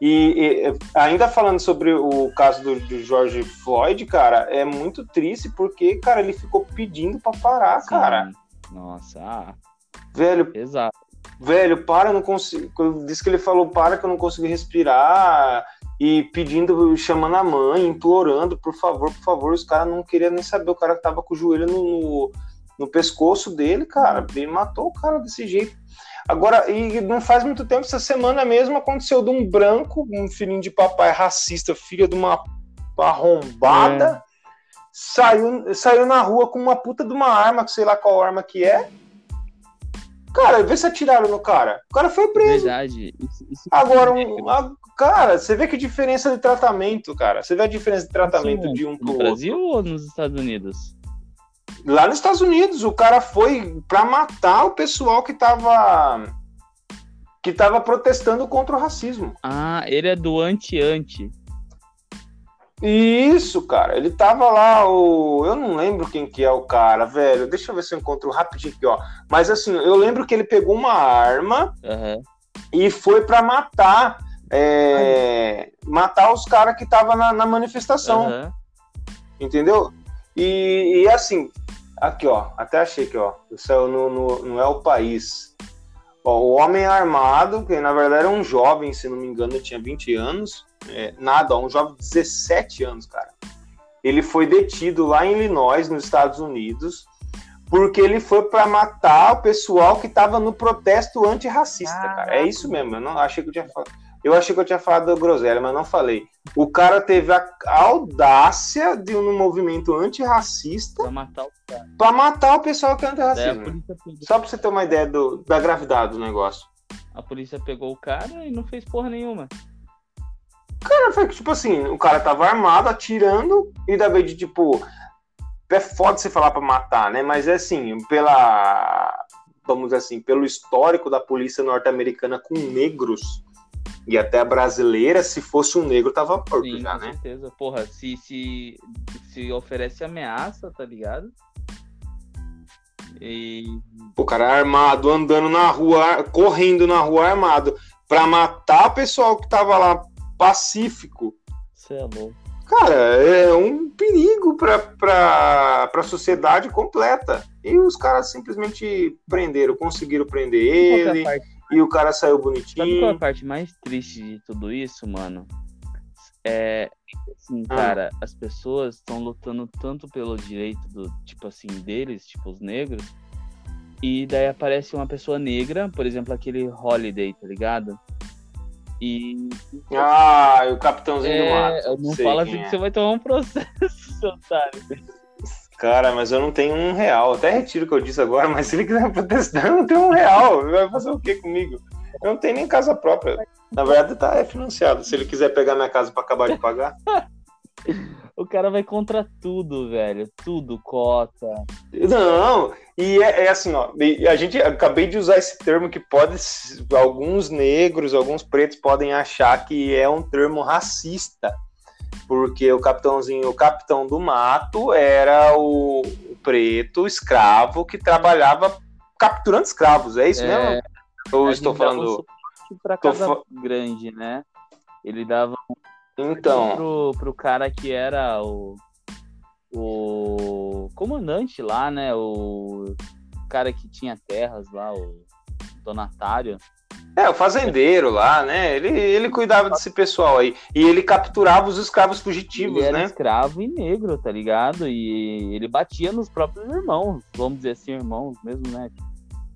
E, e, ainda falando sobre o caso do, do, George Floyd, cara, é muito triste porque, cara, ele ficou pedindo pra parar, Sim. cara. Nossa, ah. Velho, Exato velho, para, eu não consigo. Disse que ele falou, para que eu não consigo respirar. E pedindo, chamando a mãe, implorando, por favor, por favor. Os caras não queriam nem saber. O cara tava com o joelho no, no, no pescoço dele, cara. Ele matou o cara desse jeito. Agora, e não faz muito tempo, essa semana mesmo aconteceu de um branco, um filhinho de papai racista, filha de uma arrombada, é. saiu, saiu na rua com uma puta de uma arma, que sei lá qual arma que é, Cara, vê se atiraram no cara. O cara foi preso. Verdade. Isso, isso Agora, um, a, cara, você vê que diferença de tratamento, cara. Você vê a diferença de tratamento Sim, de um pro no Brasil ou nos Estados Unidos? Lá nos Estados Unidos, o cara foi para matar o pessoal que tava que tava protestando contra o racismo. Ah, ele é do anti-anti. Isso, cara. Ele tava lá, o. Eu não lembro quem que é o cara, velho. Deixa eu ver se eu encontro rapidinho aqui, ó. Mas assim, eu lembro que ele pegou uma arma uhum. e foi para matar. É... matar os caras que estavam na, na, manifestação. Uhum. Entendeu? E, e, assim, aqui, ó. Até achei que, ó. Isso no, no, não é o país. Ó, o homem armado, que na verdade era um jovem, se não me engano, tinha 20 anos é, nada, ó, um jovem de 17 anos, cara. Ele foi detido lá em Illinois, nos Estados Unidos, porque ele foi para matar o pessoal que estava no protesto antirracista, ah, cara. É isso mesmo, eu não achei que eu tinha falado. Eu achei que eu tinha falado do groselha, mas não falei. O cara teve a audácia de um movimento antirracista para matar o cara. Pra matar o pessoal que é antirracista. Só para você ter uma ideia do, da gravidade do negócio. A polícia pegou o cara e não fez porra nenhuma. Cara, foi tipo assim, o cara tava armado, atirando, e da vez de tipo. É foda você falar pra matar, né? Mas é assim, pela. Vamos dizer assim, pelo histórico da polícia norte-americana com negros, E até a brasileira, se fosse um negro, tava morto Sim, já, com né? certeza. Porra, se, se, se oferece ameaça, tá ligado? E. O cara armado, andando na rua, correndo na rua armado, pra matar o pessoal que tava lá pacífico. Você é louco. Cara, é um perigo pra, pra, pra sociedade completa. E os caras simplesmente prenderam, conseguiram prender ele, parte- e o cara saiu Sabe qual é a bonitinho. parte mais triste de tudo isso, mano? É. Assim, Ah. cara, as pessoas estão lutando tanto pelo direito do, tipo assim, deles, tipo, os negros. E daí aparece uma pessoa negra, por exemplo, aquele Holiday, tá ligado? E. Ah, o capitãozinho do É, mato. não fala assim que é. você vai tomar um processo, seu otário. Cara, mas eu não tenho um real. Até retiro o que eu disse agora, mas se ele quiser protestar, eu não tenho um real. Ele Vai fazer o que comigo? Eu não tenho nem casa própria. Na verdade, tá é financiado. Se ele quiser pegar minha casa pra acabar de pagar. O cara vai contra tudo, velho. Tudo, cota. Não, e é, é assim, ó. A gente acabei de usar esse termo que pode. Alguns negros, alguns pretos podem achar que é um termo racista. Porque o capitãozinho, o capitão do mato era o, o preto escravo que trabalhava capturando escravos, é isso É, mesmo? Ou estou falando. tô casa fa- grande, né? Ele dava Então, pro, pro cara que era o, o comandante lá, né? O cara que tinha terras lá, o donatário. É, o fazendeiro lá, né? Ele, ele cuidava desse pessoal aí. E ele capturava os escravos fugitivos, ele era né? escravo e negro, tá ligado? E ele batia nos próprios irmãos, vamos dizer assim, irmãos mesmo, né?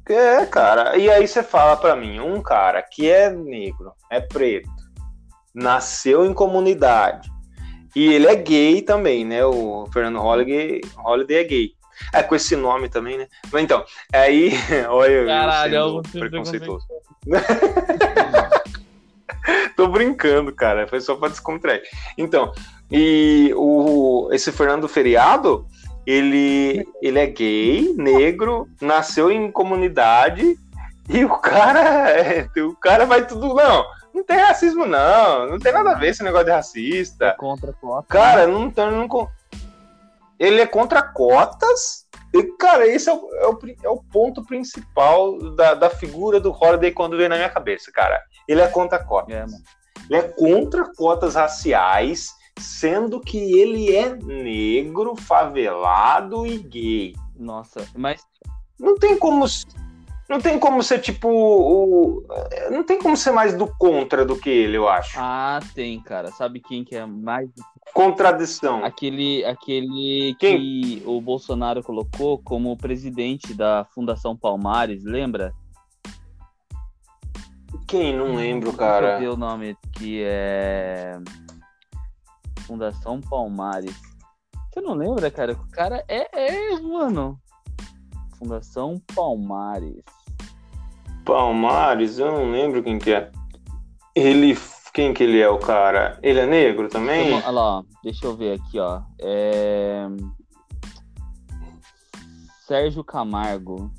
É, cara. E aí você fala pra mim, um cara que é negro, é preto, nasceu em comunidade e ele é gay também, né? O Fernando Holliday, Holliday é gay. É com esse nome também, né? Mas então, aí, olha Caralho, eu vou preconceituoso. Tô brincando, cara. Foi só pra descontrair. Então, e o, esse Fernando Feriado, ele, ele é gay, negro, nasceu em comunidade e o cara, é, o cara vai tudo. Não, não tem racismo, não. Não tem nada a ver esse negócio de racista. Contra cota. Cara, não. Não, con- ele é contra cotas. E, cara, esse é o, é o é o ponto principal da, da figura do Holiday quando vem na minha cabeça, cara. Ele é contra cotas. É. Ele é contra cotas raciais, sendo que ele é negro, favelado e gay. Nossa, mas Não tem como. Não tem como ser tipo. O, não tem como ser mais do contra do que ele, eu acho. ah, tem, cara. Sabe quem que é mais Contradição. Aquele, aquele Quem? que o Bolsonaro colocou como presidente da Fundação Palmares, lembra? Quem não lembro, Deixa eu cara. ver o nome que é Fundação Palmares. Você não lembra, cara? O cara é, é mano. Fundação Palmares. Palmares, eu não lembro quem que é. Ele. Quem que ele é, o cara? Ele é negro também? Olha lá, deixa eu ver aqui, ó. É... Sérgio Camargo.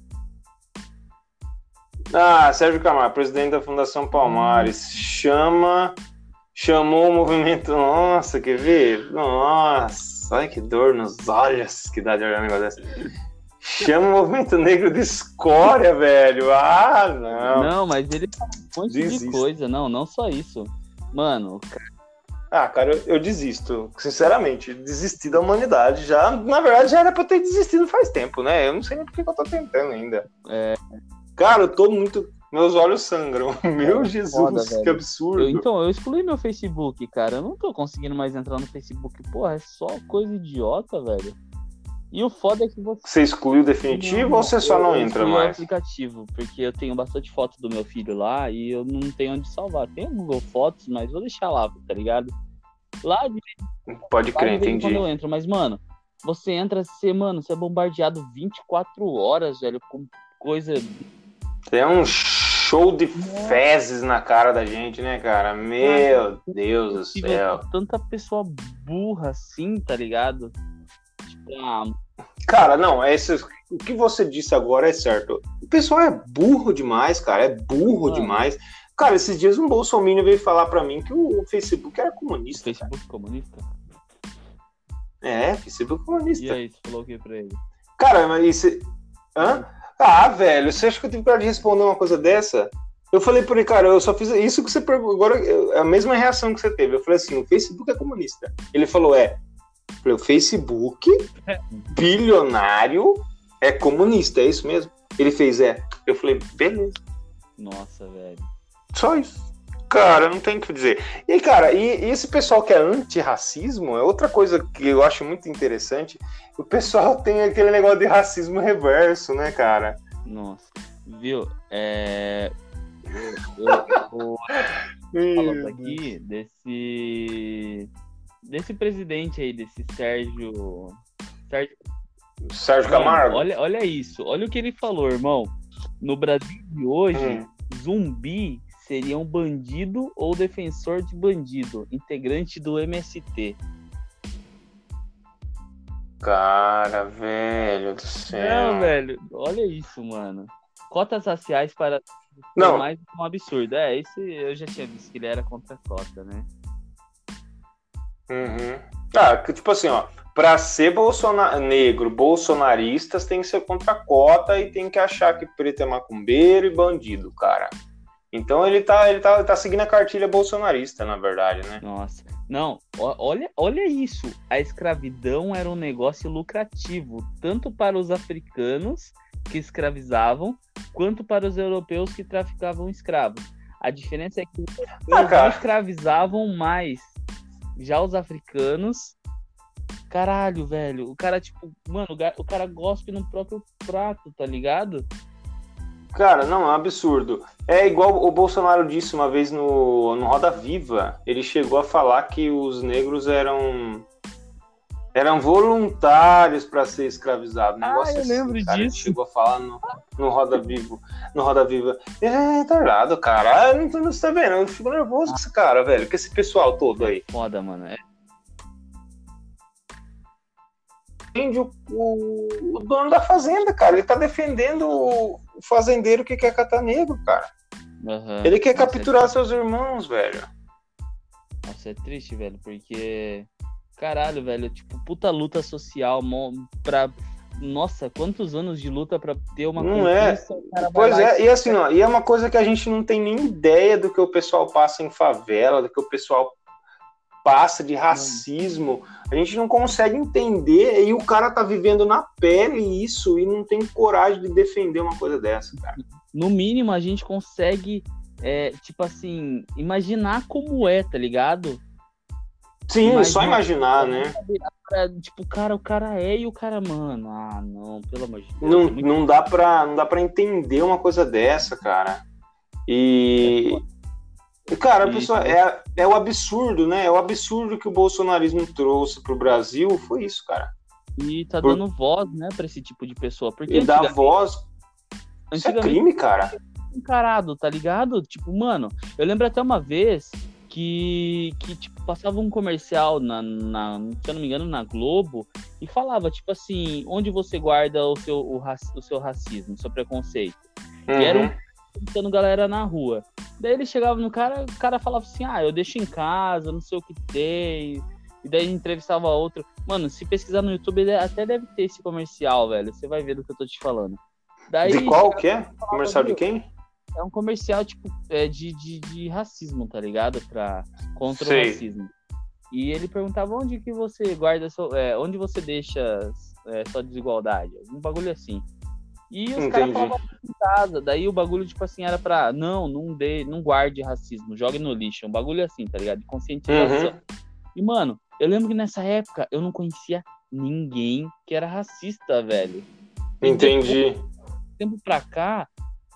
Ah, Sérgio Camargo, presidente da Fundação Palmares. Chama. Chamou o movimento. Nossa, quer ver? Nossa, olha que dor nos olhos que dá de olhar um negócio desse. Chama o movimento negro de escória, velho. Ah, não. Não, mas ele fala um monte de Desista. coisa. Não, não só isso. Mano, Ah, cara, eu, eu desisto. Sinceramente, desisti da humanidade. Já, na verdade, já era pra eu ter desistido faz tempo, né? Eu não sei nem por que eu tô tentando ainda. É. Cara, eu tô muito. Meus olhos sangram. Meu É Jesus, foda, que absurdo. Eu- então, eu excluí meu Facebook, cara. Eu não tô conseguindo mais entrar no Facebook. Porra, é só coisa idiota, velho. E o foda é que você. Você excluiu definitivo ou você só não entra excluí o mais? aplicativo, porque eu tenho bastante foto do meu filho lá e eu não tenho onde salvar. Tem o Google Fotos, mas vou deixar lá, tá ligado? Lá de, Pode lá crer, de entendi. quando eu entro, mas, mano, você entra, você, mano, você é bombardeado 24 horas, velho, com coisa. Tem um show de fezes na cara da gente, né, cara? Meu Deus do céu. Tanta pessoa burra assim, tá ligado? Tipo, ah, Cara, não, esse, o que você disse agora é certo. O pessoal é burro demais, cara. É burro Mano. demais. Cara, esses dias um bolsominion veio falar pra mim que o Facebook era comunista. Facebook comunista? É, Facebook comunista. E aí, você falou o que pra ele? Cara, mas isso. Hã? Ah, velho, você acha que eu tive coragem de responder uma coisa dessa? Eu falei por ele, cara, eu só fiz isso que você perguntou. Agora, eu- a mesma reação que você teve. Eu falei assim: o Facebook é comunista. Ele falou: é. Falei: o Facebook, bilionário, é comunista, é isso mesmo? Ele fez: é. Eu falei: beleza. Nossa, velho. Só isso. Cara, não tem o que dizer. E, cara, e, e esse pessoal que é antirracismo é outra coisa que eu acho muito interessante. O pessoal tem aquele negócio de racismo reverso, né, cara? Nossa. Viu? É. Eu, eu, eu falando aqui desse. Desse presidente aí, desse Sérgio. Sérgio Sérgio Camargo? olha, olha isso, olha o que ele falou, irmão. No Brasil de hoje, Hum. zumbi seria um bandido ou defensor de bandido, integrante do MST. Cara, velho do céu. Não, velho, olha isso, mano. Cotas raciais para Não. mais um absurdo. É, esse eu já tinha visto que ele era contra a cota, né? Uhum. Ah, que, tipo assim, ó. Pra ser bolsona negro, bolsonaristas tem que ser contra a cota e tem que achar que preto é macumbeiro e bandido, cara. Então ele tá, ele tá, tá seguindo a cartilha bolsonarista, na verdade, né? Nossa. Não, olha, olha isso. A escravidão era um negócio lucrativo, tanto para os africanos que escravizavam, quanto para os europeus que traficavam escravos. A diferença é que os europeus Ah, não escravizavam mais. Já os africanos. Caralho, velho. O cara, tipo, mano, o cara gospe no próprio prato, tá ligado? Cara, não, é um absurdo. É igual o Bolsonaro disse uma vez no, no Roda Viva. Ele chegou a falar que os negros eram eram voluntários para ser escravizados. Um Ah, eu assim, lembro cara. Ele disso. chegou a falar no, no Roda Viva. No Roda Viva. É retardado, cara. Ah, não, tô- não tá vendo? Eu fico nervoso com esse cara, velho. Com esse pessoal todo aí. Foda, mano. É, o, o, o dono da fazenda, cara. Ele tá defendendo o, o fazendeiro que quer catar negro, cara. aham. Ele quer Nossa, é capturar seus irmãos, velho. Nossa, é triste, velho, porque. Caralho, velho, tipo, puta luta social pra. Nossa, quantos anos de luta pra ter uma Não é. Pois é, e assim, ó, e é uma coisa que a gente não tem nem ideia do que o pessoal passa em favela, do que o pessoal passa de racismo. A gente não consegue entender e o cara tá vivendo na pele isso e não tem coragem de defender uma coisa dessa, cara. No mínimo, a gente consegue, é, tipo assim, imaginar como é, tá ligado? Sim, Mas só imaginar, né? Pra, tipo, cara, o cara é e o cara, mano. Ah, não, pelo amor de Deus. Não, é muito- não dá pra, não dá pra entender uma coisa dessa, cara. E. Cara, E- pessoal, é, é o absurdo, né? É o absurdo que o bolsonarismo trouxe pro Brasil. Foi isso, cara. E tá Por- dando voz, né, pra esse tipo de pessoa. Porque E antigamente- voz. Isso é crime, cara. encarado, tá ligado? Tipo, mano, eu lembro até uma vez que, que tipo, passava um comercial na, na, se eu não me engano, na Globo, e falava, tipo assim, onde você guarda o seu, o, raci- o seu racismo, o seu preconceito. E era um Uhum. perguntando galera na rua. Daí ele chegava no cara, o cara falava assim, ah, eu deixo em casa, não sei o que tem. E daí entrevistava outro. Mano, se pesquisar no YouTube, ele até deve ter esse comercial, velho. Você vai ver do que eu tô te falando. Daí, De qual que é? Comercial de quem? É um comercial, tipo, é, de, de, de racismo, tá ligado? Pra, contra Sei. o racismo. E ele perguntava onde que você guarda, seu, é, onde você deixa é, sua desigualdade. Um bagulho assim. E os caras falavam em casa. Daí o bagulho, tipo assim, era pra, não, não, dê, não guarde racismo, jogue no lixo. Um bagulho assim, tá ligado? De conscientização. Uhum. E, mano, eu lembro que nessa época eu não conhecia ninguém que era racista, velho. Entendi. tempo pra cá,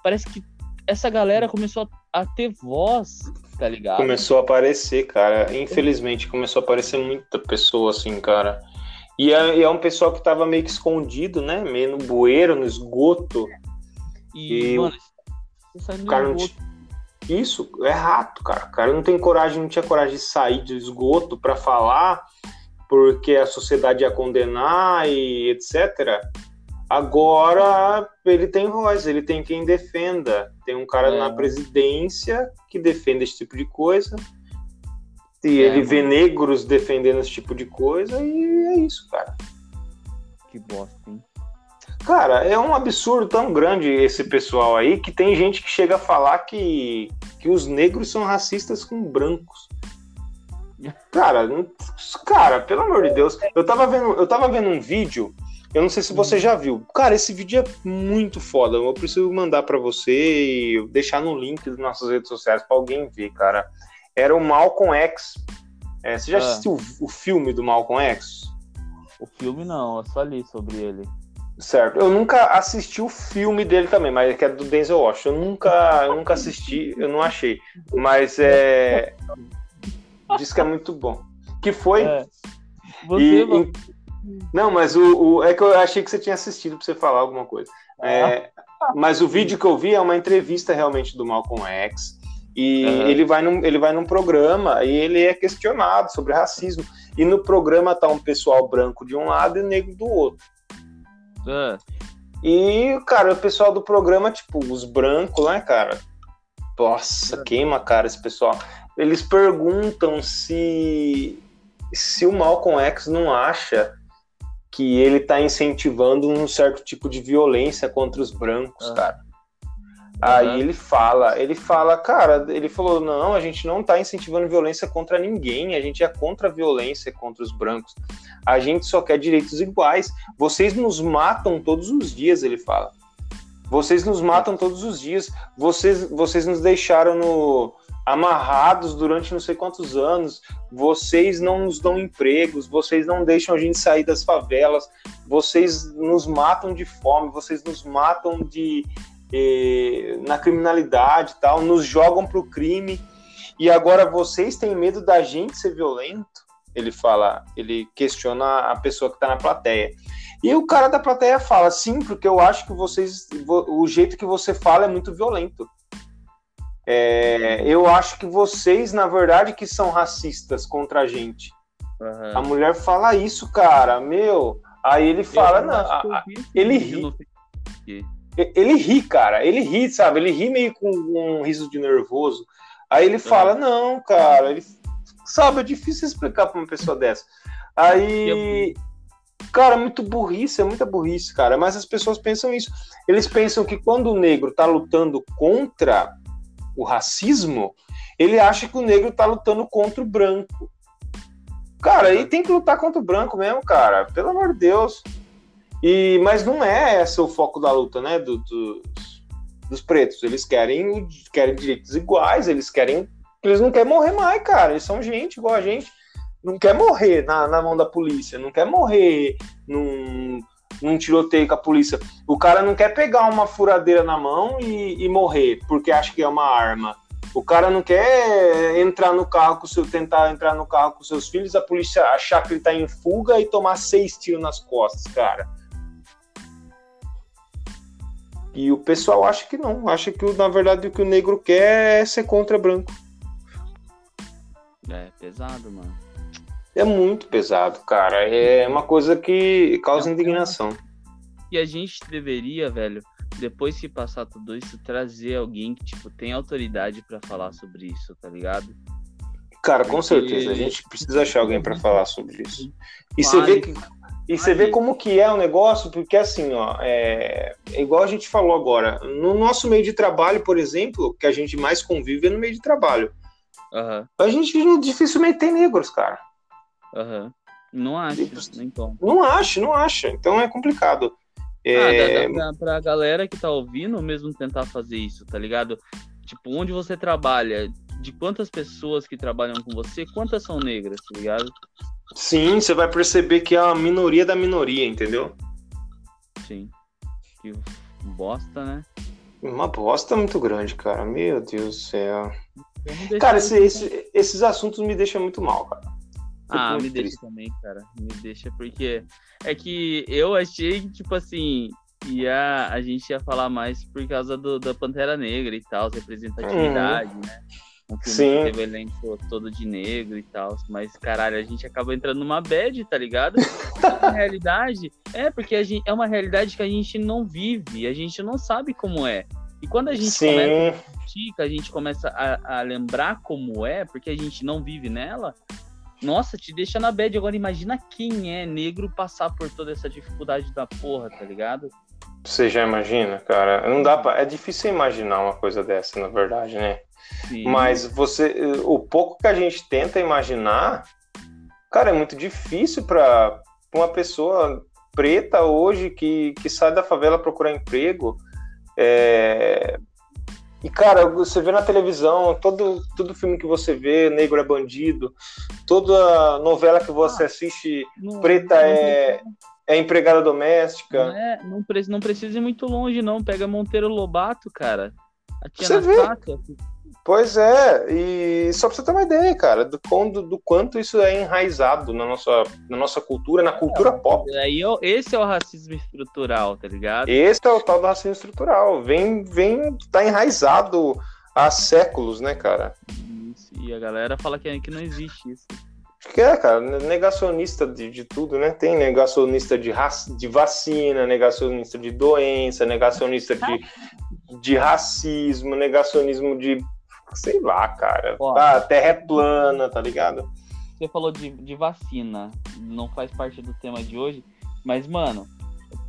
parece que essa galera começou a, ter voz, tá ligado? Começou a aparecer, cara. Infelizmente, começou a aparecer muita pessoa assim, cara. E é, é um pessoal que tava meio que escondido, né? Meio no bueiro, no esgoto. E, e mano, O cara não ti- Isso, é rato, cara. O cara não tem coragem, não tinha coragem de sair do esgoto pra falar, porque a sociedade ia condenar e etc. Agora ele tem voz, ele tem quem defenda. Tem um cara é. na presidência que defende esse tipo de coisa. E é, ele mano. vê negros defendendo esse tipo de coisa e é isso, cara. Que bosta, hein? Cara, é um absurdo tão grande esse pessoal aí que tem gente que chega a falar que, que os negros são racistas com brancos. Cara, cara, pelo amor de Deus, eu tava vendo, eu tava vendo um vídeo eu não sei se você já viu. Cara, esse vídeo é muito foda. Eu preciso mandar para você e deixar no link das nossas redes sociais para alguém ver, cara. Era o Malcolm X. É, você já ah. assistiu o, o filme do Malcolm X? O filme não, eu só li sobre ele. Certo. Eu nunca assisti o filme dele também, mas é que é do Denzel Washington. Eu nunca, eu nunca assisti, eu não achei. Mas é. Diz que é muito bom. Que foi. É. Você, e, não, mas o, o, é que eu achei que você tinha assistido para você falar alguma coisa. É, mas o vídeo que eu vi é uma entrevista realmente do Malcolm X. E uhum. ele, vai num, ele vai num programa e ele é questionado sobre racismo. E no programa tá um pessoal branco de um lado e negro do outro. Uhum. E, cara, o pessoal do programa, tipo, os brancos, né, cara? Nossa, queima, cara, esse pessoal. Eles perguntam se se o Malcolm X não acha que ele está incentivando um certo tipo de violência contra os brancos, ah. cara. Aí uhum. ele fala, ele fala, cara, ele falou, não, a gente não está incentivando violência contra ninguém, a gente é contra a violência contra os brancos. A gente só quer direitos iguais. Vocês nos matam todos os dias, ele fala. Vocês nos matam todos os dias. Vocês, vocês nos deixaram no, amarrados durante não sei quantos anos, vocês não nos dão empregos, vocês não deixam a gente sair das favelas, vocês nos matam de fome, vocês nos matam de eh, na criminalidade e tal, nos jogam para o crime e agora vocês têm medo da gente ser violento? Ele fala, ele questiona a pessoa que está na plateia. E o cara da plateia fala, sim, porque eu acho que vocês, o jeito que você fala é muito violento. É, eu acho que vocês, na verdade, que são racistas contra a gente. Uhum. A mulher fala isso, cara, meu. Aí ele fala, não, a, ele ri. Ele ri, cara, ele ri, sabe? Ele ri meio com um riso de nervoso. Aí ele fala, não, cara, ele, sabe, é difícil explicar para uma pessoa dessa. Aí, cara, muito burrice, é muita burrice, cara. Mas as pessoas pensam isso. Eles pensam que quando o negro tá lutando contra o racismo, ele acha que o negro tá lutando contra o branco. Cara, aí tem que lutar contra o branco mesmo, cara. Pelo amor de Deus. E, mas não é esse o foco da luta, né? Do, do, dos pretos. Eles querem, querem direitos iguais, eles querem. Eles não querem morrer mais, cara. Eles são gente igual a gente. Não quer morrer na, na mão da polícia, não quer morrer num, num tiroteio com a polícia. O cara não quer pegar uma furadeira na mão e, e morrer porque acha que é uma arma. O cara não quer entrar no carro com seu, tentar entrar no carro com seus filhos, a polícia achar que ele tá em fuga e tomar seis tiros nas costas, cara. E o pessoal acha que não, acha que na verdade o que o negro quer é ser contra branco. É pesado, mano é muito pesado, cara. É uma coisa que causa indignação. E a gente deveria, velho, depois que passar tudo isso, trazer alguém que, tipo, tem autoridade para falar sobre isso, tá ligado? Cara, Porque... com certeza. A gente precisa achar alguém para falar sobre isso. E você vê que. E você vê como que é o negócio, porque assim, ó, é, é igual a gente falou agora. No nosso meio de trabalho, por exemplo, que a gente mais convive é no meio de trabalho. Uhum. A gente dificilmente tem negros, cara. Uhum. Não acho, então. Não acho, não acho. Então é complicado. É... Ah, dá, dá pra, galera que tá ouvindo mesmo tentar fazer isso, tá ligado? Tipo, onde você trabalha, de quantas pessoas que trabalham com você, quantas são negras, tá ligado? Sim, você vai perceber que é a minoria da minoria, entendeu? Sim. Que bosta, né? Uma bosta muito grande, cara. Meu Deus do céu. Cara, esse, esse, esses assuntos me deixam muito mal, cara. Ah, me deixa também, cara. Me deixa, porque é que eu achei que, tipo assim, ia, a gente ia falar mais por causa do, da Pantera Negra e tal, representatividade, hum. né? Um filme Sim. que teve elenco todo de negro e tal. Mas, caralho, a gente acaba entrando numa bad, tá ligado? Na realidade, é porque a gente, é uma realidade que a gente não vive, a gente não sabe como é. E quando a gente começa Sim, a discutir, que a gente começa a, a lembrar como é, porque a gente não vive nela, nossa, te deixa na bad. Agora imagina quem é negro passar por toda essa dificuldade da porra, tá ligado? você já imagina, cara? Não dá pra... É difícil imaginar uma coisa dessa, na verdade, né? Sim. Mas você, o pouco que a gente tenta imaginar, cara, é muito difícil para uma pessoa preta hoje que, que sai da favela procurar emprego. É, E, cara, você vê na televisão, todo, todo filme que você vê, negro é bandido, toda novela que você assiste, Não- preta não é, é empregada doméstica. Não, é, não, não precisa ir muito longe, não. Pega Monteiro Lobato, cara. A tia Você vê. Pois é, e só pra você ter uma ideia, cara, do, quando, do quanto isso é enraizado na nossa, na nossa cultura, na cultura pop. Aí, ó, esse é o racismo estrutural, tá ligado? Esse é o tal do racismo estrutural. Vem, vem, tá enraizado há séculos, né, cara? Isso, E a galera fala que, que não existe isso. Que é, cara, negacionista de, de tudo, né? Tem negacionista de, de vacina, negacionista de doença, negacionista de, de racismo, negacionismo de. Sei lá, cara. Ó. Ah, terra é plana, tá ligado? Você falou de, de vacina, não faz parte do tema de hoje, mas, mano,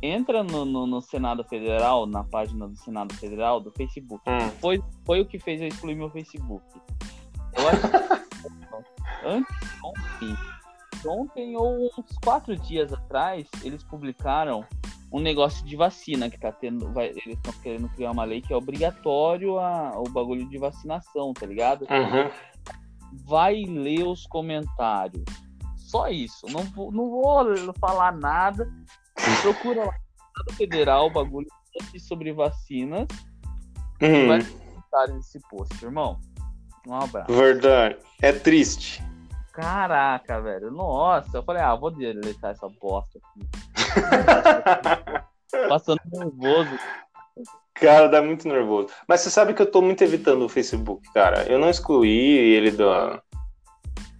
entra no, no, no Senado Federal, na página do Senado Federal, do Facebook. Hum. Foi, foi o que fez eu excluir meu Facebook. Eu acho antes, ontem, ontem ou uns quatro dias atrás, eles publicaram um negócio de vacina que tá tendo. Vai, eles estão querendo criar uma lei que é obrigatório a, o bagulho de vacinação, tá ligado? Uhum. vai ler os comentários. Só isso. Não vou, não vou falar nada. Procura lá no Federal o bagulho sobre vacinas. Uhum. Vai comentário desse post, irmão. Um abraço. Verdade. É triste. Caraca, velho. Nossa, eu falei, ah, vou deletar essa bosta aqui. Passando nervoso. Cara, dá muito nervoso. Mas você sabe que eu tô muito evitando o Facebook, cara. Eu não excluí ele do,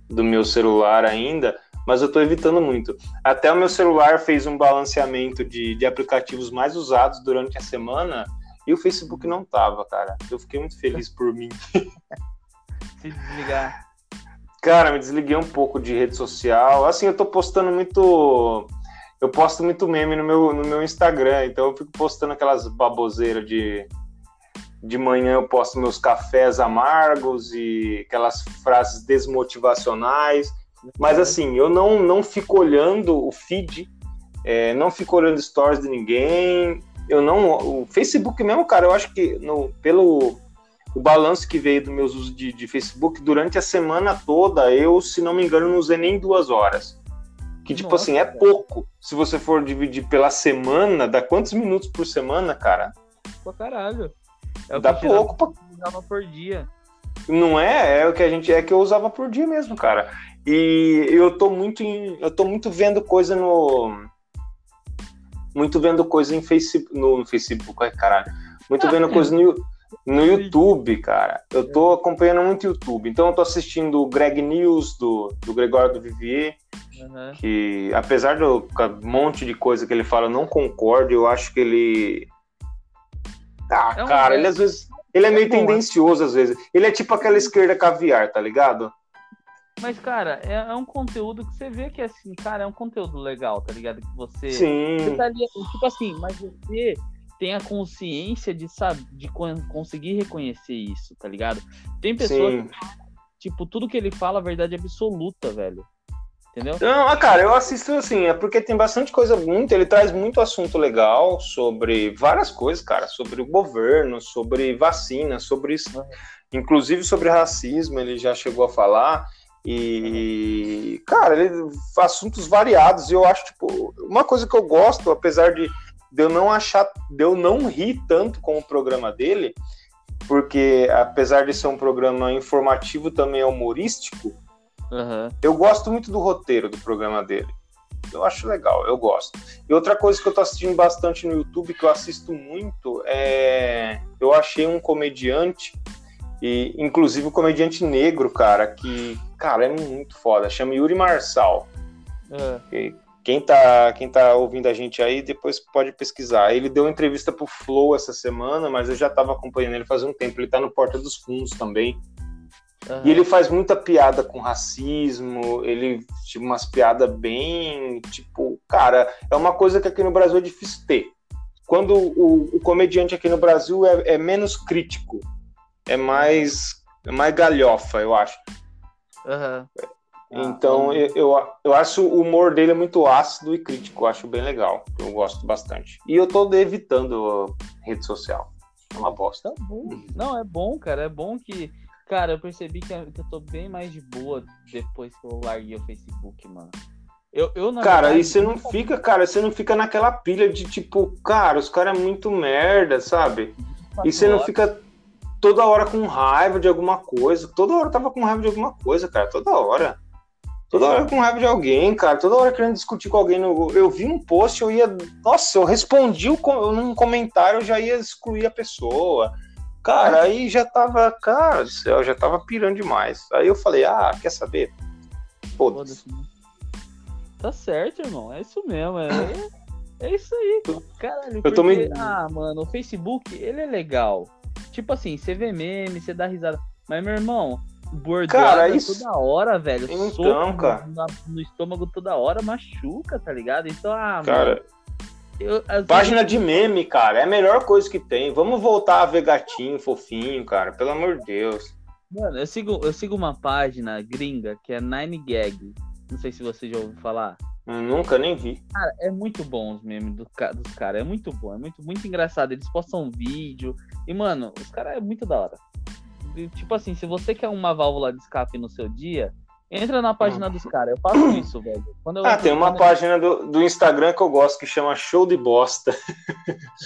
do meu celular ainda, mas eu tô evitando muito. Até o meu celular fez um balanceamento de, de aplicativos mais usados durante a semana e o Facebook não tava, cara. Eu fiquei muito feliz por mim. Se desligar. Cara, me desliguei um pouco de rede social. Assim, eu tô postando muito. Eu posto muito meme no meu, no meu Instagram, então eu fico postando aquelas baboseiras de. De manhã eu posto meus cafés amargos e aquelas frases desmotivacionais. Mas assim, eu não, não fico olhando o feed, é, não fico olhando stories de ninguém. Eu não. O Facebook mesmo, cara, eu acho que no, pelo o balanço que veio dos meus usos de, de, Facebook durante a semana toda, eu, se não me engano, não usei nem duas horas. Que, tipo Nossa, assim, é cara. pouco. Se você for dividir pela semana, dá quantos minutos por semana, cara? Pra caralho. É o Dá pouco pra... usava por dia. Não é? É o que a gente é que eu usava por dia mesmo, cara. E eu tô muito em, eu tô muito vendo coisa no muito vendo coisa em Facebook, no, no Facebook, ai caralho. Muito vendo coisa no, no YouTube, cara. Eu tô acompanhando muito YouTube. Então eu tô assistindo o Greg News do, do Gregório do Vivier, Uhum. que apesar do monte de coisa que ele fala, eu não concordo, eu acho que ele Ah, É um- cara, é- ele às vezes ele é meio é bom, né? tendencioso às vezes. Ele é tipo aquela esquerda caviar, tá ligado? Mas, cara, é, é um conteúdo que você vê que, assim, cara, é um conteúdo legal, tá ligado? Que você. Sim. Você tá ali, tipo assim, mas você tem a consciência de, sabe, de con- conseguir reconhecer isso, tá ligado? Tem pessoas que, tipo, tudo que ele fala é verdade absoluta, velho. Entendeu? Não, ah, cara, eu assisto assim, é porque tem bastante coisa muito, ele traz muito assunto legal sobre várias coisas, cara, sobre o governo, sobre vacina, sobre isso, inclusive sobre racismo, ele já chegou a falar. E, cara, ele assuntos variados, e eu acho, tipo, uma coisa que eu gosto, apesar de, de eu não achar, de eu não rir tanto com o programa dele, porque apesar de ser um programa informativo, também é humorístico, Aham. eu gosto muito do roteiro do programa dele. Eu acho legal, eu gosto. E outra coisa que eu tô assistindo bastante no YouTube, que eu assisto muito, é. Eu achei um comediante E, inclusive, o comediante negro, cara, que, cara, é muito foda. Chama Yuri Marçal. É. Quem tá, quem tá ouvindo a gente aí, depois pode pesquisar. Ele deu uma entrevista pro Flow essa semana, mas eu já tava acompanhando ele faz um tempo. Ele tá no Porta dos Fundos também. Aham. E ele faz muita piada com racismo, ele, tipo, umas piadas bem, tipo, cara, é uma coisa que aqui no Brasil é difícil ter. Quando o, o comediante aqui no Brasil é, é menos crítico, é mais, é mais galhofa, eu acho. Aham. Ah, Então, eu, eu, eu acho o humor dele é muito ácido e crítico, eu acho bem legal, eu gosto bastante. E eu tô evitando a rede social, é uma bosta. Tá. Não, é bom, cara. É bom que. Cara, eu percebi que eu tô bem mais de boa depois que eu larguei o Facebook, mano. Eu, eu Cara, verdade, e você não fica, cara, você não fica naquela pilha de tipo, cara, os caras é muito merda, sabe? E você não fica toda hora com raiva de alguma coisa. Toda hora eu tava com raiva de alguma coisa, cara. Toda hora. Toda hora com raiva de alguém, cara. Toda hora querendo discutir com alguém. No... Eu vi um post, eu ia. Nossa, eu respondi o num comentário, eu já ia excluir a pessoa. Cara, aí já tava. Cara do céu, já tava pirando demais. Aí eu falei, ah, quer saber? Foda-se. Né? Tá certo, irmão. É isso mesmo. É, é isso aí. Caralho, Eu porque- meio- Ah, mano, o Facebook, ele é legal. Tipo assim, você vê meme, você dá risada. Mas, meu irmão, bordoada Cara, isso- toda hora, velho. Então, soco no- cara. na- No, estômago toda hora machuca, tá ligado? Então, ah, Cara, mano. Eu, Página vezes- de meme, cara, é a melhor coisa que tem. Vamos voltar a ver gatinho, fofinho, cara, pelo amor de Deus. Mano, eu sigo, eu sigo uma página gringa que é Nine Gag. Não sei se você já ouviu falar. Eu nunca nem vi. Cara, é muito bom os memes do, dos caras. É muito bom, é muito, muito engraçado. Eles postam vídeo. E, mano, os caras é muito da hora. Tipo assim, se você quer uma válvula de escape no seu dia, entra na página dos caras. Eu faço isso, velho. Quando eu Ah, tem uma na- página do, do Instagram que eu gosto que chama Show de Bosta.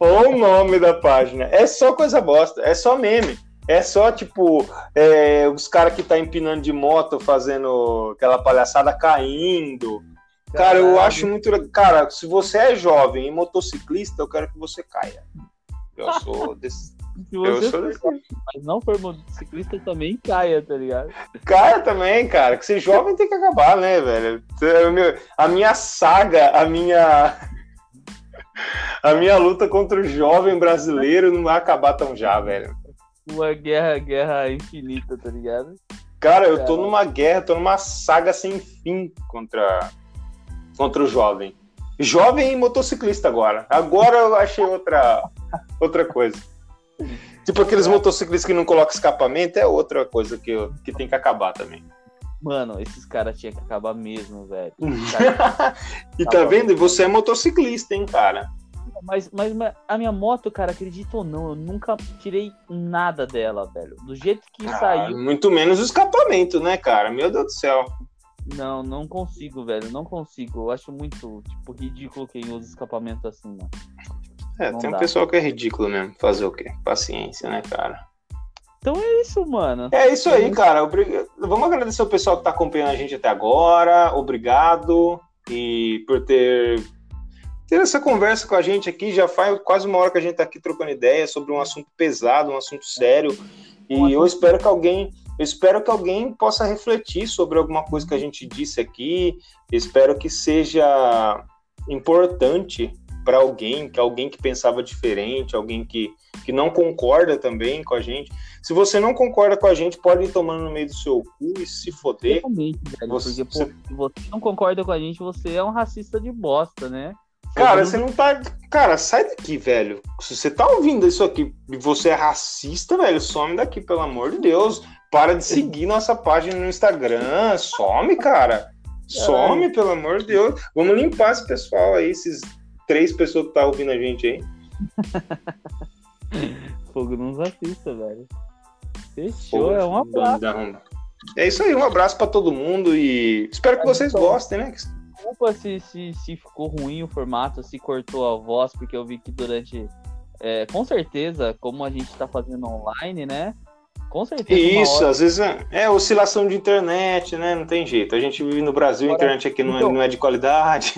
Olha o nome da página. É só coisa bosta, é só meme. É só, tipo, é, os caras que tá empinando de moto fazendo aquela palhaçada caindo. Cara, eu acho muito. Cara, se você é jovem e motociclista, eu quero que você caia. Eu sou desse. Se você for, mas não for motociclista, também caia, tá ligado? Cara também, cara, que ser jovem tem que acabar, né, velho? A minha saga, a minha. A minha luta contra o jovem brasileiro não vai acabar tão já, velho. Uma guerra, guerra infinita, tá ligado? Cara, eu tô numa guerra, tô numa saga sem fim contra, contra o jovem. Jovem e motociclista agora. Agora eu achei outra, outra coisa. Tipo aqueles motociclistas que não colocam escapamento, é outra coisa que, eu- que tem que acabar também. Mano, esses caras tinham que acabar mesmo, velho. E Tá vendo? E você é motociclista, hein, cara? Mas, mas, mas a minha moto, cara, acredita ou não, eu nunca tirei nada dela, velho. Do jeito que Ah, saiu, muito menos o escapamento, né, cara? Meu Deus do céu. não, não consigo, velho. Não consigo. Eu acho muito, tipo, ridículo quem usa escapamento assim, mano. É, Não tem um dá. pessoal que é ridículo mesmo. Fazer o quê? Paciência, né, cara? Então é isso, mano. É isso aí, cara. Obrig- Vamos agradecer o pessoal que tá acompanhando a gente até agora. Obrigado. E por ter, ter essa conversa com a gente aqui. Já faz quase uma hora que a gente tá aqui trocando ideia sobre um assunto pesado, um assunto sério. E Um eu espero que alguém. Eu espero que alguém possa refletir sobre alguma coisa que a gente disse aqui. Espero que seja importante para alguém, que alguém que pensava diferente, alguém que, que não concorda também com a gente. Se você não concorda com a gente, pode ir tomando no meio do seu cu e se foder. Realmente, velho. Você- Porque, pô, se você não concorda com a gente, você é um racista de bosta, né? Cara, você não tá. Cara, sai daqui, velho. Se você tá ouvindo isso aqui e você é racista, velho, some daqui, pelo amor de Deus. Para de seguir nossa página no Instagram. Some, cara. Some, pelo amor de Deus. Vamos limpar esse pessoal aí, esses três pessoas que tá ouvindo a gente aí. Fogo nos assista, velho. Fechou, é um abraço. É isso aí, um abraço pra todo mundo e espero que vocês gostem, né? Desculpa se, se, se ficou ruim o formato, se cortou a voz, porque eu vi que durante. é, com certeza, como a gente tá fazendo online, né? Com certeza. uma Isso, hora- às vezes é, é oscilação de internet, né? Não tem jeito. A gente vive no Brasil, a Agora, internet aqui não é, então- não é de qualidade.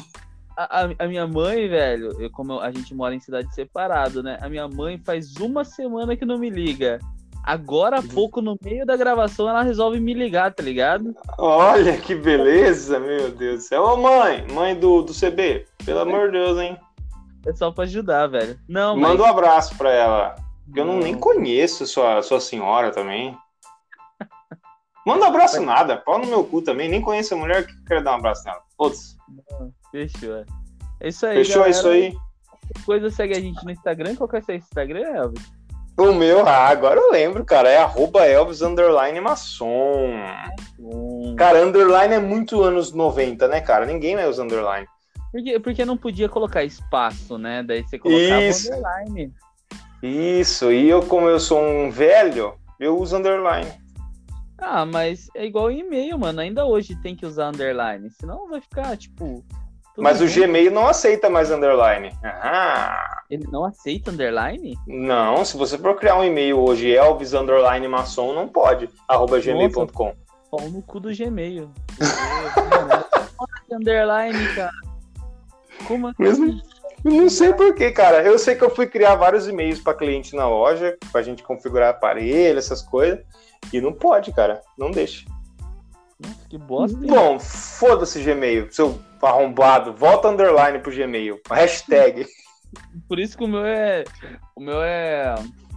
A, a, minha mãe, velho, eu, como eu- a gente mora em cidade separado, né? A minha mãe faz uma semana que não me liga. Agora há pouco, no meio da gravação, ela resolve me ligar, tá ligado? Olha que beleza, meu Deus do céu. Ô mãe, mãe do, do CB, pelo amor de Deus, hein? É só pra ajudar, velho. Não, Manda um abraço pra ela. Porque eu não, Não. nem conheço sua, sua senhora também. Manda um abraço nada, pau no meu cu também. Nem conheço a mulher que quer dar um abraço nela. Foda-se. Fechou. É isso aí, Fechou galera. isso aí? Qualquer Coisa segue a gente no Instagram. Qual que é o seu Instagram, Elvis? O meu, ah, agora eu lembro, cara. É arroba Elvis underline maçom. Cara, underline é muito anos 90, né, cara? Ninguém mais usa underline. Porque, porque não podia colocar espaço, né? Daí você colocava Isso. underline. Isso, e eu, como eu sou um velho, eu uso underline. Ah, mas é igual e-mail, mano. Ainda hoje tem que usar underline. Senão vai ficar, tipo. Tudo Mas o junto. Gmail não aceita mais underline. Ah, Ele não aceita underline? não, se você for criar um e-mail hoje, Elvis underline maçom, não pode. Arroba gmail.com. Pau no cu do Gmail. Underline, cara. Como assim? Mesmo? Eu não sei porquê, cara. Eu sei que eu fui criar vários e-mails para cliente na loja, pra gente configurar aparelho, essas coisas. E não pode, cara. Não deixa. Que bosta. hein? Bom, foda-se Gmail, seu arrombado. Volta underline pro Gmail. Hashtag. Por isso que o meu é. O meu é.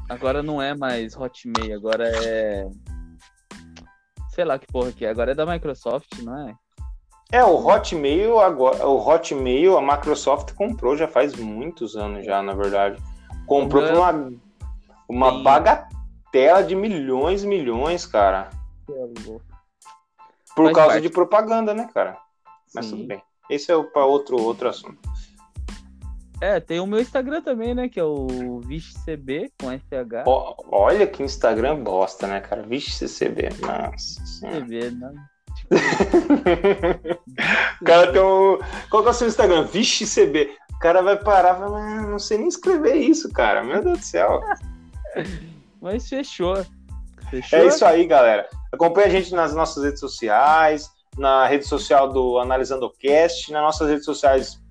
Agora não é mais Hotmail, agora é. Sei lá que porra que é. Agora é da Microsoft, não é? É, o Hotmail agora, o Hotmail a Microsoft comprou já faz muitos anos já, na verdade. Comprou por uma, uma bagatela de milhões e milhões, cara. Por Faz causa parte. de propaganda, né, cara? Mas Sim. tudo bem. Esse é para outro, outro assunto. É, tem o meu Instagram também, né? Que é o VixCB com SH. Olha que Instagram bosta, né, cara? Vixe, CCB. Nossa. CB, né? O cara tem um. Qual que é o seu Instagram? Vixe, CB. O cara vai parar e vai, "Ah, não sei nem escrever isso, cara. Meu Deus do céu. Mas fechou. Fechou? É isso aí, galera. Acompanhe a gente nas nossas redes sociais, na rede social do Analisando o Cast, nas nossas redes sociais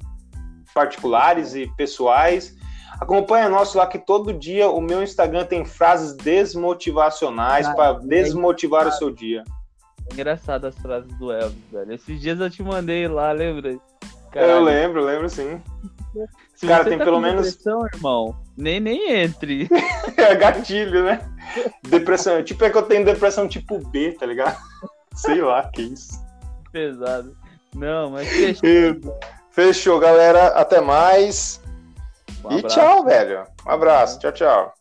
particulares e pessoais. Acompanhe nosso lá que todo dia o meu Instagram tem frases desmotivacionais Ah, para é desmotivar o seu dia. Engraçado as frases do Elvis, velho. Esses dias eu te mandei lá, lembra? Eu Caralho. lembro, lembro sim. Se Cara, tem tá pelo menos- depressão, irmão, nem, nem entre. É gatilho, né? Depressão. Tipo, é que eu tenho depressão tipo B, tá ligado? Sei lá, que isso. Pesado. Não, mas fechou. Fechou, galera. Até mais. Um e tchau, velho. Um abraço. Tchau, tchau.